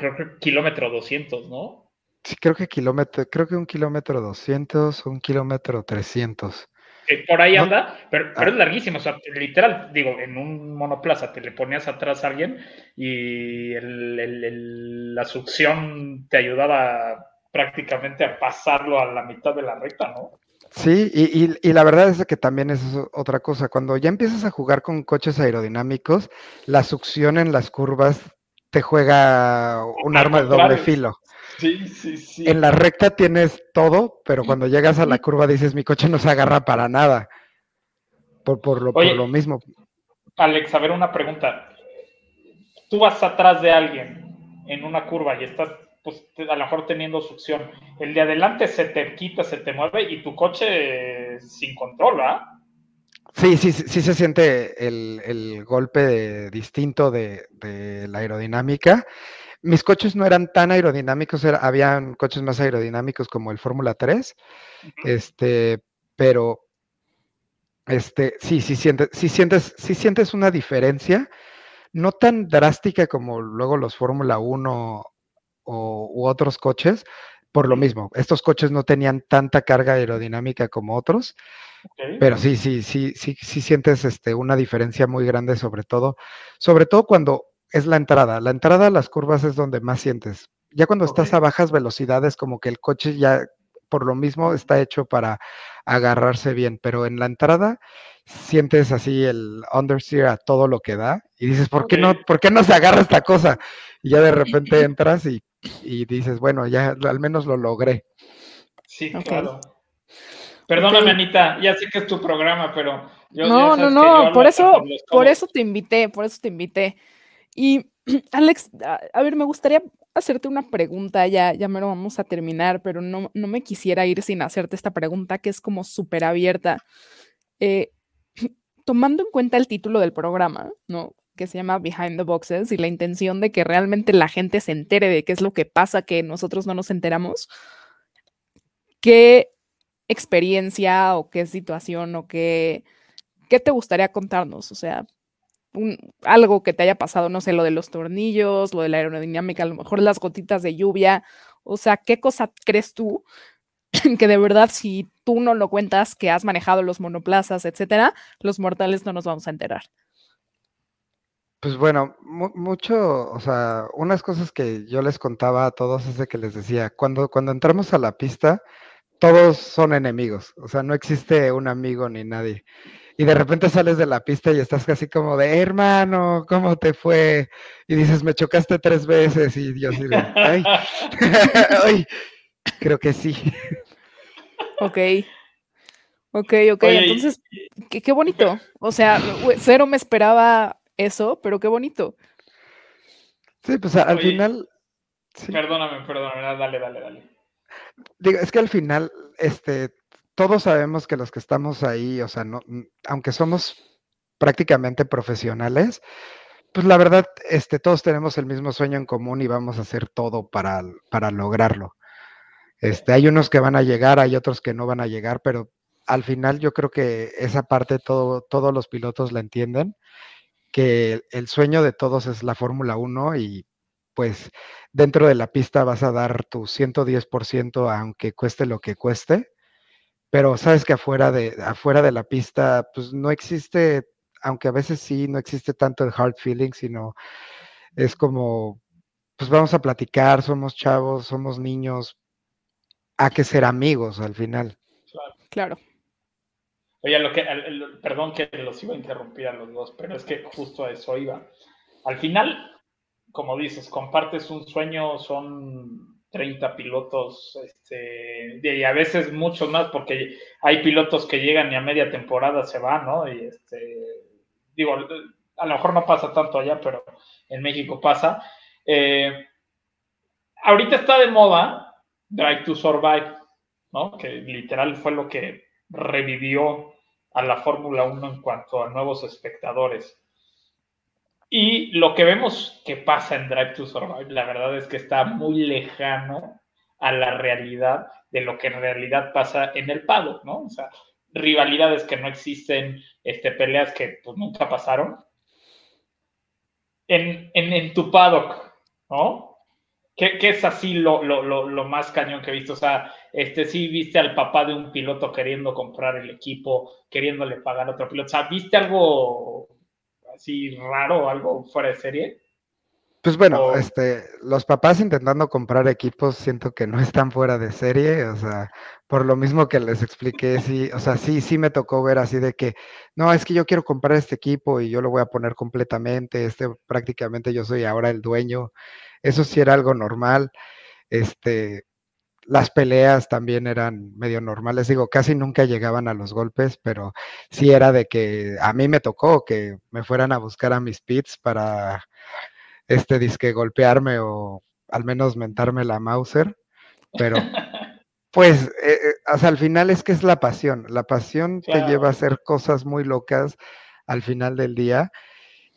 creo que kilómetro 200, ¿no? Sí, creo que kilómetro, creo que un kilómetro 200, un kilómetro 300. Que por ahí anda, pero, pero, es ah. larguísimo. O sea, literal, digo, en un monoplaza te le ponías atrás a alguien y la succión te ayudaba prácticamente a pasarlo a la mitad de la recta, ¿no? Sí, y, la verdad es que también es otra cosa. Cuando ya empiezas a jugar con coches aerodinámicos, la succión en las curvas te juega un arma de doble filo. Sí, sí, sí. En la recta tienes todo, pero cuando llegas a la curva dices, mi coche no se agarra para nada. Por, por, lo, por lo mismo. Alex, a ver una pregunta. Tú vas atrás de alguien en una curva y estás pues a lo mejor teniendo succión. El de adelante se te quita, se te mueve y tu coche sin control, ¿ah? Sí, sí, sí, se siente el, golpe distinto de, la aerodinámica. Mis coches no eran tan aerodinámicos, habían coches más aerodinámicos como el Fórmula 3, este, pero este, sí, sí sientes, sí sientes, sí sientes una diferencia, no tan drástica como luego los Fórmula 1 o, u otros coches, por lo mismo. Estos coches no tenían tanta carga aerodinámica como otros, pero sí, sí, sí, sí, sí sientes este, una diferencia muy grande, sobre todo, sobre todo cuando es la entrada. La entrada a las curvas es donde más sientes. Ya cuando estás a bajas velocidades, como que el coche ya por lo mismo está hecho para agarrarse bien, pero en la entrada sientes así el understeer a todo lo que da y dices, ¿por qué no, por qué no se agarra esta cosa? Y ya de repente entras y y dices, bueno, ya al menos lo logré. Sí, claro. Perdóname, Anita, ya sé que es tu programa, pero yo, no, no, no, por eso, por eso te invité, por eso te invité. Y Alex, a, ver, me gustaría hacerte una pregunta, ya, ya me lo vamos a terminar, pero no, no me quisiera ir sin hacerte esta pregunta que es como súper abierta. Eh, tomando en cuenta el título del programa, ¿no? que se llama Behind the Boxes y la intención de que realmente la gente se entere de qué es lo que pasa que nosotros no nos enteramos, ¿qué experiencia o qué situación o qué, qué te gustaría contarnos? O sea, algo que te haya pasado, no sé, lo de los tornillos, lo de la aerodinámica, a lo mejor las gotitas de lluvia, o sea, ¿qué cosa crees tú que de verdad si tú no lo cuentas, que has manejado los monoplazas, etcétera, los mortales no nos vamos a enterar? Pues bueno, mucho, o sea, unas cosas que yo les contaba a todos es de que les decía, cuando, cuando entramos a la pista, todos son enemigos, o sea, no existe un amigo ni nadie. Y de repente sales de la pista y estás casi como de, hermano, ¿cómo te fue? Y dices, me chocaste tres veces y Dios digo, ay, ay, creo que sí. Ok. Ok, ok, entonces, qué, qué bonito. O sea, cero me esperaba eso, pero qué bonito. Sí, pues al final. Perdóname, perdóname, dale, dale, dale. Digo, es que al final, este, todos sabemos que los que estamos ahí, o sea, no, aunque somos prácticamente profesionales, pues la verdad, este, todos tenemos el mismo sueño en común y vamos a hacer todo para, para lograrlo. Este, hay unos que van a llegar, hay otros que no van a llegar, pero al final yo creo que esa parte todo, todos los pilotos la entienden que el sueño de todos es la Fórmula 1 y pues dentro de la pista vas a dar tu 110% aunque cueste lo que cueste, pero sabes que afuera de, afuera de la pista pues no existe, aunque a veces sí, no existe tanto el hard feeling, sino es como, pues vamos a platicar, somos chavos, somos niños, a que ser amigos al final. Claro. Oye, lo que, perdón que los iba a interrumpir a los dos, pero es que justo a eso iba. Al final, como dices, compartes un sueño, son 30 pilotos, este, y a veces muchos más, porque hay pilotos que llegan y a media temporada se van, ¿no? Y este, digo, a lo mejor no pasa tanto allá, pero en México pasa. Eh, ahorita está de moda Drive to Survive, ¿no? Que literal fue lo que revivió a la Fórmula 1 en cuanto a nuevos espectadores. Y lo que vemos que pasa en Drive to Survive, la verdad es que está muy lejano a la realidad de lo que en realidad pasa en el paddock, ¿no? O sea, rivalidades que no existen, este, peleas que pues, nunca pasaron. En, en, tu paddock, ¿no? ¿Qué, es así lo, lo, más cañón que he visto? O sea, este, sí viste al papá de un piloto queriendo comprar el equipo, queriéndole pagar a otro piloto. O sea, ¿viste algo así raro, algo fuera de serie? Pues bueno, este, los papás intentando comprar equipos siento que no están fuera de serie, o sea, por lo mismo que les expliqué, sí, o sea, sí, sí me tocó ver así de que, no, es que yo quiero comprar este equipo y yo lo voy a poner completamente, este prácticamente yo soy ahora el dueño, eso sí era algo normal, este, las peleas también eran medio normales, digo, casi nunca llegaban a los golpes, pero sí era de que a mí me tocó que me fueran a buscar a mis pits para este disque golpearme o al menos mentarme la Mauser, pero pues eh, eh, hasta al final es que es la pasión, la pasión te lleva a hacer cosas muy locas al final del día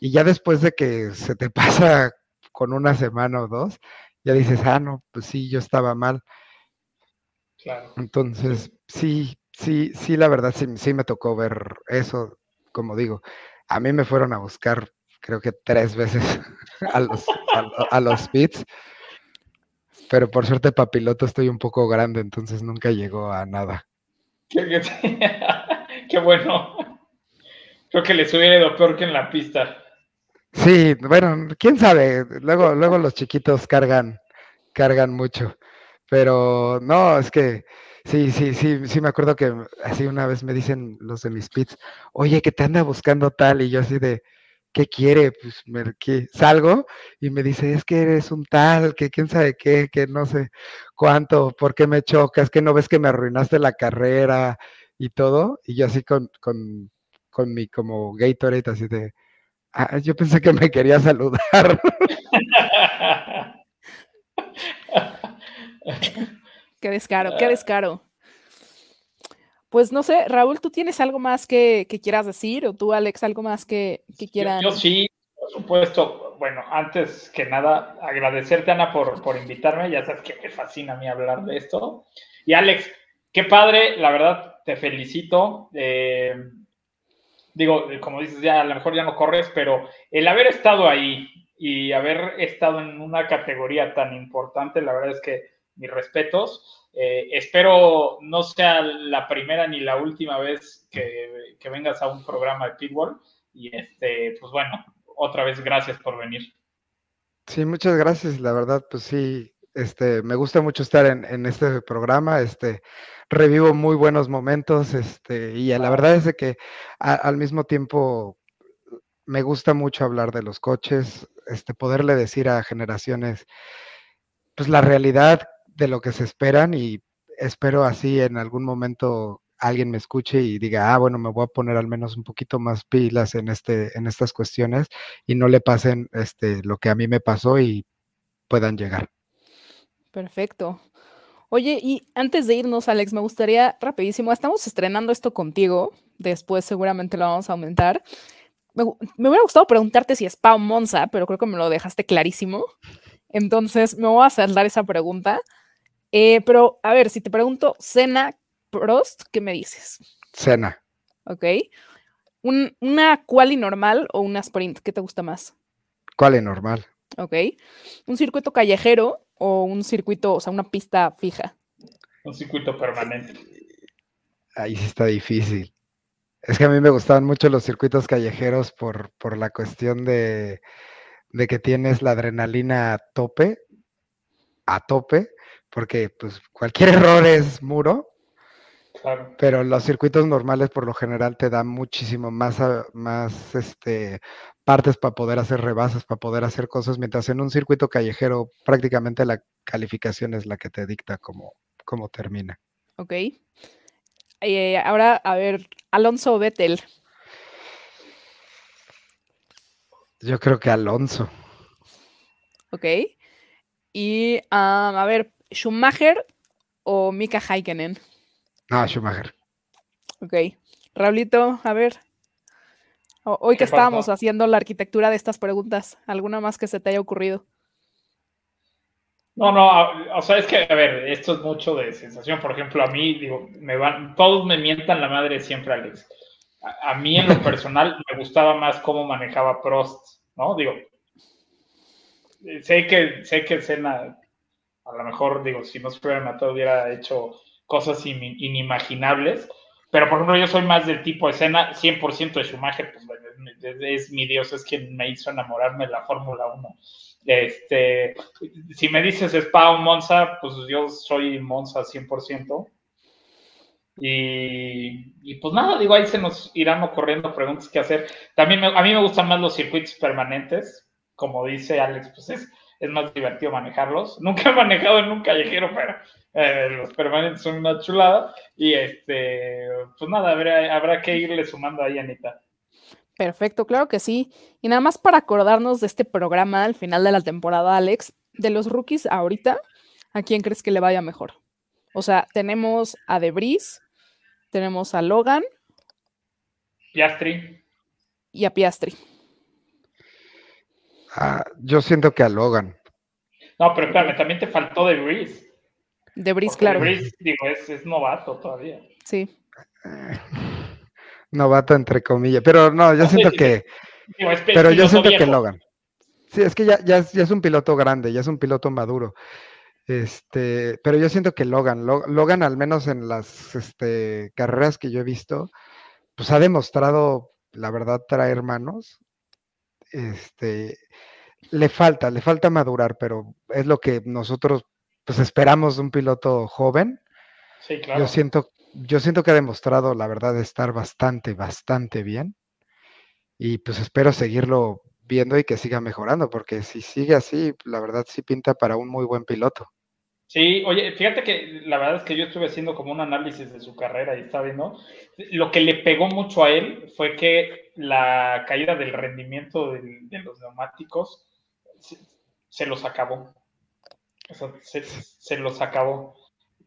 y ya después de que se te pasa con una semana o dos, ya dices, ah, no, pues sí, yo estaba mal. Claro. Entonces, sí, sí, sí, la verdad sí, sí me tocó ver eso, como digo, a mí me fueron a buscar creo que tres veces a los, a, los pits. Pero por suerte para piloto estoy un poco grande, entonces nunca llegó a nada. Qué, bueno. Creo que les hubiera ido peor que en la pista. Sí, bueno, quién sabe. Luego, luego los chiquitos cargan, cargan mucho. Pero no, es que sí, sí, sí, sí me acuerdo que así una vez me dicen los de mis pits, oye, que te anda buscando tal, y yo así de, ¿qué quiere? Pues me, salgo y me dice, es que eres un tal, que quién sabe qué, que no sé cuánto, por qué me chocas, que no ves que me arruinaste la carrera y todo. Y yo así con, con, con mi como Gatorade, así de, ah, yo pensé que me quería saludar. qué descaro, qué descaro. Pues no sé, Raúl, ¿tú tienes algo más que, quieras decir? ¿O tú, Alex, algo más que, que quieran? Yo, sí, por supuesto. Bueno, antes que nada, agradecerte, Ana, por, por invitarme. Ya sabes que me fascina a mí hablar de esto. Y Alex, qué padre, la verdad, te felicito. Eh, digo, como dices, ya a lo mejor ya no corres, pero el haber estado ahí y haber estado en una categoría tan importante, la verdad es que mis respetos. Eh, espero no sea la primera ni la última vez que, vengas a un programa de Pitbull. Y este, pues bueno, otra vez gracias por venir. Sí, muchas gracias. La verdad, pues sí, este, me gusta mucho estar en, este programa. Este, revivo muy buenos momentos. Este, y la verdad es de que al mismo tiempo me gusta mucho hablar de los coches, este, poderle decir a generaciones, pues la realidad de lo que se esperan y espero así en algún momento alguien me escuche y diga, ah, bueno, me voy a poner al menos un poquito más pilas en, este, en estas cuestiones y no le pasen este, lo que a mí me pasó y puedan llegar. Perfecto. Oye, y antes de irnos, Alex, me gustaría rapidísimo, estamos estrenando esto contigo, después seguramente lo vamos a aumentar. Me, me hubiera gustado preguntarte si es Pau Monza, pero creo que me lo dejaste clarísimo. Entonces, me voy a saltar esa pregunta. Eh, pero, a ver, si te pregunto, Cena Prost, ¿qué me dices? Cena. Ok. ¿Una quali normal o una sprint? ¿Qué te gusta más? Quali normal. Ok. ¿Un circuito callejero o un circuito, o sea, una pista fija? Un circuito permanente. Ahí sí está difícil. Es que a mí me gustaban mucho los circuitos callejeros por, por la cuestión de, de que tienes la adrenalina a tope, a tope, porque pues cualquier error es muro, pero los circuitos normales por lo general te dan muchísimo más, ah, más este, partes para poder hacer rebases, para poder hacer cosas, mientras en un circuito callejero prácticamente la calificación es la que te dicta cómo, cómo termina. Ok. Eh, ahora, a ver, Alonso Vettel. Yo creo que Alonso. Ok. Y a ver, ¿Schumacher o Mika Haikinen? No, Schumacher. Ok. Raulito, a ver. Hoy que estábamos haciendo la arquitectura de estas preguntas, ¿alguna más que se te haya ocurrido? No, no, o sea, es que, a ver, esto es mucho de sensación. Por ejemplo, a mí, digo, me van, todos me mientan la madre siempre, Alex. A, a mí, en lo personal, me gustaba más cómo manejaba Prost, ¿no? Digo, sé que, sé que Senna, a lo mejor, digo, si no se hubiera matado, hubiera hecho cosas inimaginables. Pero, por ejemplo, yo soy más del tipo de escena, 100% de Schumacher, pues es, mi Dios, es quien me hizo enamorarme de la Fórmula 1. Este, si me dices Spa o Monza, pues yo soy Monza 100%. Y, y, pues nada, digo, ahí se nos irán ocurriendo preguntas que hacer. También a mí me gustan más los circuitos permanentes, como dice Alex, pues es, es más divertido manejarlos. Nunca he manejado en un callejero, pero eh, los permanentes son una chulada. Y este, pues nada, habrá, habrá que irle sumando ahí, Anita. Perfecto, claro que sí. Y nada más para acordarnos de este programa al final de la temporada, Alex, de los rookies ahorita, ¿a quién crees que le vaya mejor? O sea, tenemos a Debris, tenemos a Logan. Piastri. Y a Piastri. Yo siento que a Logan. No, pero espérame, también te faltó Debris. Debris, claro. Debris, digo, es, es novato todavía. Sí. novato entre comillas, pero no, yo siento que, pero yo siento que Logan. Sí, es que ya, ya, es un piloto grande, ya es un piloto maduro. Este, pero yo siento que Logan, Logan al menos en las este, carreras que yo he visto, pues ha demostrado, la verdad, traer manos. Este, le falta, le falta madurar, pero es lo que nosotros pues esperamos de un piloto joven. Sí, claro. Yo siento, yo siento que ha demostrado, la verdad, estar bastante, bastante bien. Y pues espero seguirlo viendo y que siga mejorando, porque si sigue así, la verdad sí pinta para un muy buen piloto. Sí, oye, fíjate que la verdad es que yo estuve haciendo como un análisis de su carrera y está viendo. Lo que le pegó mucho a él fue que la caída del rendimiento de, los neumáticos se, los acabó. O sea, se, se los acabó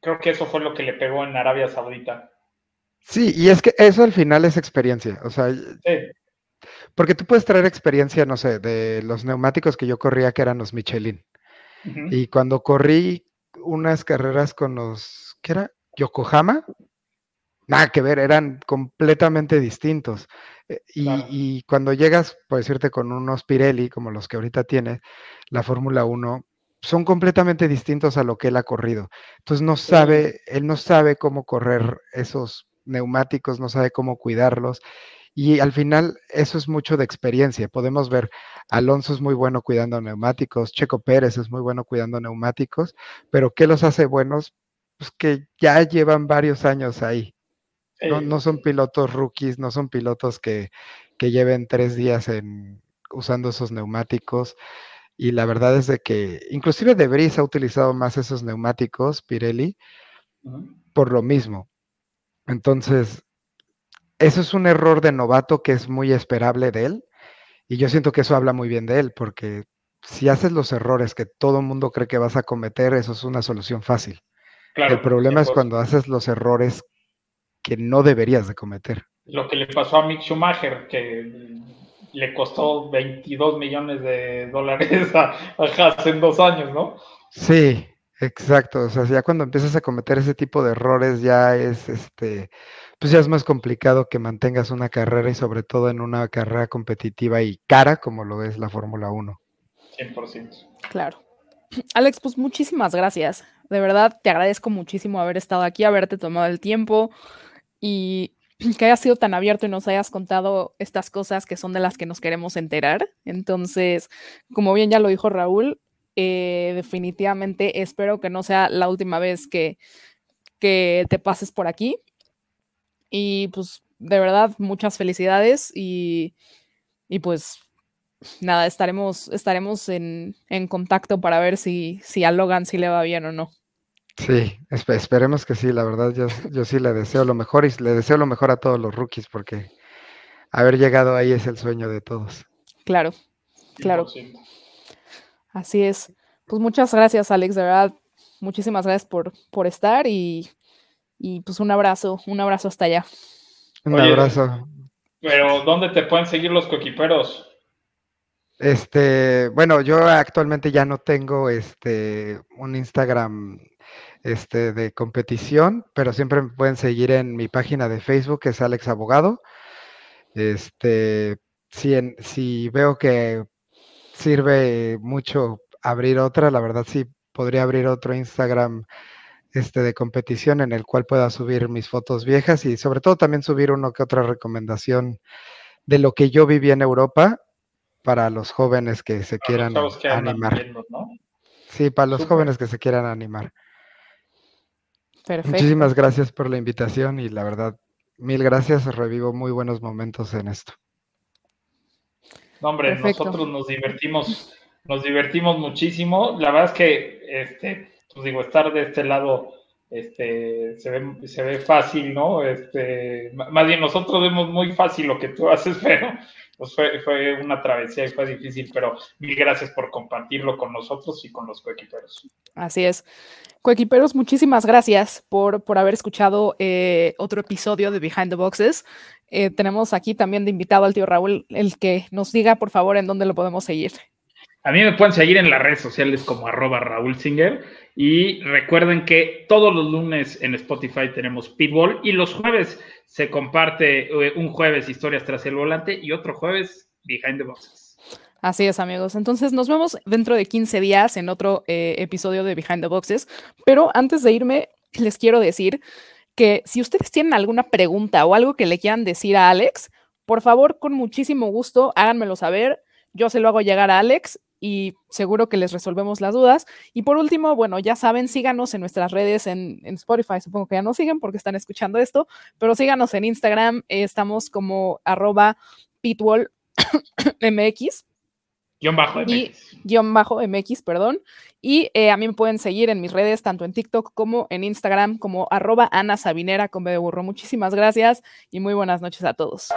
creo que eso fue lo que le pegó en Arabia Saudita. Sí, y es que eso al final es experiencia, o sea, porque tú puedes traer experiencia, no sé, de los neumáticos que yo corría, que eran los Michelin. Y cuando corrí unas carreras con los, ¿qué era? Yokohama, nada que ver, eran completamente distintos. Y, y, cuando llegas, por decirte, con unos Pirelli, como los que ahorita tiene, la Fórmula 1, son completamente distintos a lo que él ha corrido. Entonces no sabe, él no sabe cómo correr esos neumáticos, no sabe cómo cuidarlos. Y al final eso es mucho de experiencia. Podemos ver, Alonso es muy bueno cuidando neumáticos, Checo Pérez es muy bueno cuidando neumáticos, pero ¿qué los hace buenos? Pues que ya llevan varios años ahí. No, no son pilotos rookies, no son pilotos que, que lleven tres días en, usando esos neumáticos. Y la verdad es de que inclusive Debris ha utilizado más esos neumáticos Pirelli por lo mismo. Entonces, eso es un error de novato que es muy esperable de él. Y yo siento que eso habla muy bien de él, porque si haces los errores que todo el mundo cree que vas a cometer, eso es una solución fácil. el problema es cuando haces los errores que no deberías de cometer. Lo que le pasó a Mick Schumacher, que le costó 22 millones de dólares a, Haas en dos años, ¿no? Sí, exacto. O sea, ya cuando empiezas a cometer ese tipo de errores, ya es este, pues ya es más complicado que mantengas una carrera y sobre todo en una carrera competitiva y cara como lo es la Fórmula 1. 100%. Claro. Alex, pues muchísimas gracias. De verdad, te agradezco muchísimo haber estado aquí, haberte tomado el tiempo y que hayas sido tan abierto y nos hayas contado estas cosas que son de las que nos queremos enterar. Entonces, como bien ya lo dijo Raúl, eh, definitivamente espero que no sea la última vez que, que te pases por aquí. Y pues de verdad, muchas felicidades y, y pues nada, estaremos, estaremos en, en, contacto para ver si, si a Logan si le va bien o no. Sí, esperemos que sí, la verdad yo, yo sí le deseo lo mejor y le deseo lo mejor a todos los rookies porque haber llegado ahí es el sueño de todos. Claro, claro. Así es. Pues muchas gracias, Alex, de verdad. Muchísimas gracias por, por estar y, y pues un abrazo, un abrazo hasta allá. Un abrazo. Pero ¿dónde te pueden seguir los coquiperos? Este, bueno, yo actualmente ya no tengo este un Instagram este, de competición, pero siempre me pueden seguir en mi página de Facebook, que es Alex Abogado. Este, si, en, si veo que sirve mucho abrir otra, la verdad sí podría abrir otro Instagram este, de competición en el cual pueda subir mis fotos viejas y sobre todo también subir uno que otra recomendación de lo que yo viví en Europa para los jóvenes que se quieran animar. Sí, para los jóvenes que se quieran animar. Muchísimas gracias por la invitación y la verdad, mil gracias. Revivo muy buenos momentos en esto. No, hombre, nosotros nos divertimos, nos divertimos muchísimo. La verdad es que, este, pues digo, estar de este lado, este, se ve, se ve fácil, ¿no? Este, más bien nosotros vemos muy fácil lo que tú haces, pero pues fue, fue una travesía y fue difícil, pero mil gracias por compartirlo con nosotros y con los coequiperos. Así es. Coequiperos, muchísimas gracias por, por haber escuchado eh, otro episodio de Behind the Boxes. Eh, tenemos aquí también de invitado al tío Raúl, el que nos diga, por favor, en dónde lo podemos seguir. A mí me pueden seguir en las redes sociales como arroba Raúl Singer y recuerden que todos los lunes en Spotify tenemos Pitbull y los jueves se comparte eh, un jueves historias tras el volante y otro jueves behind the boxes. Así es, amigos. Entonces nos vemos dentro de 15 días en otro eh, episodio de Behind the Boxes. Pero antes de irme, les quiero decir que si ustedes tienen alguna pregunta o algo que le quieran decir a Alex, por favor, con muchísimo gusto, háganmelo saber. Yo se lo hago llegar a Alex y seguro que les resolvemos las dudas. Y por último, bueno, ya saben, síganos en nuestras redes en, Spotify, supongo que ya nos siguen porque están escuchando esto, pero síganos en Instagram, eh, estamos como arroba pitwallmx. Guión bajo MX. guion bajo MX, perdón. Y eh, a mí me pueden seguir en mis redes, tanto en TikTok como en Instagram, como arroba Ana Sabinera con B de burro. Muchísimas gracias y muy buenas noches a todos.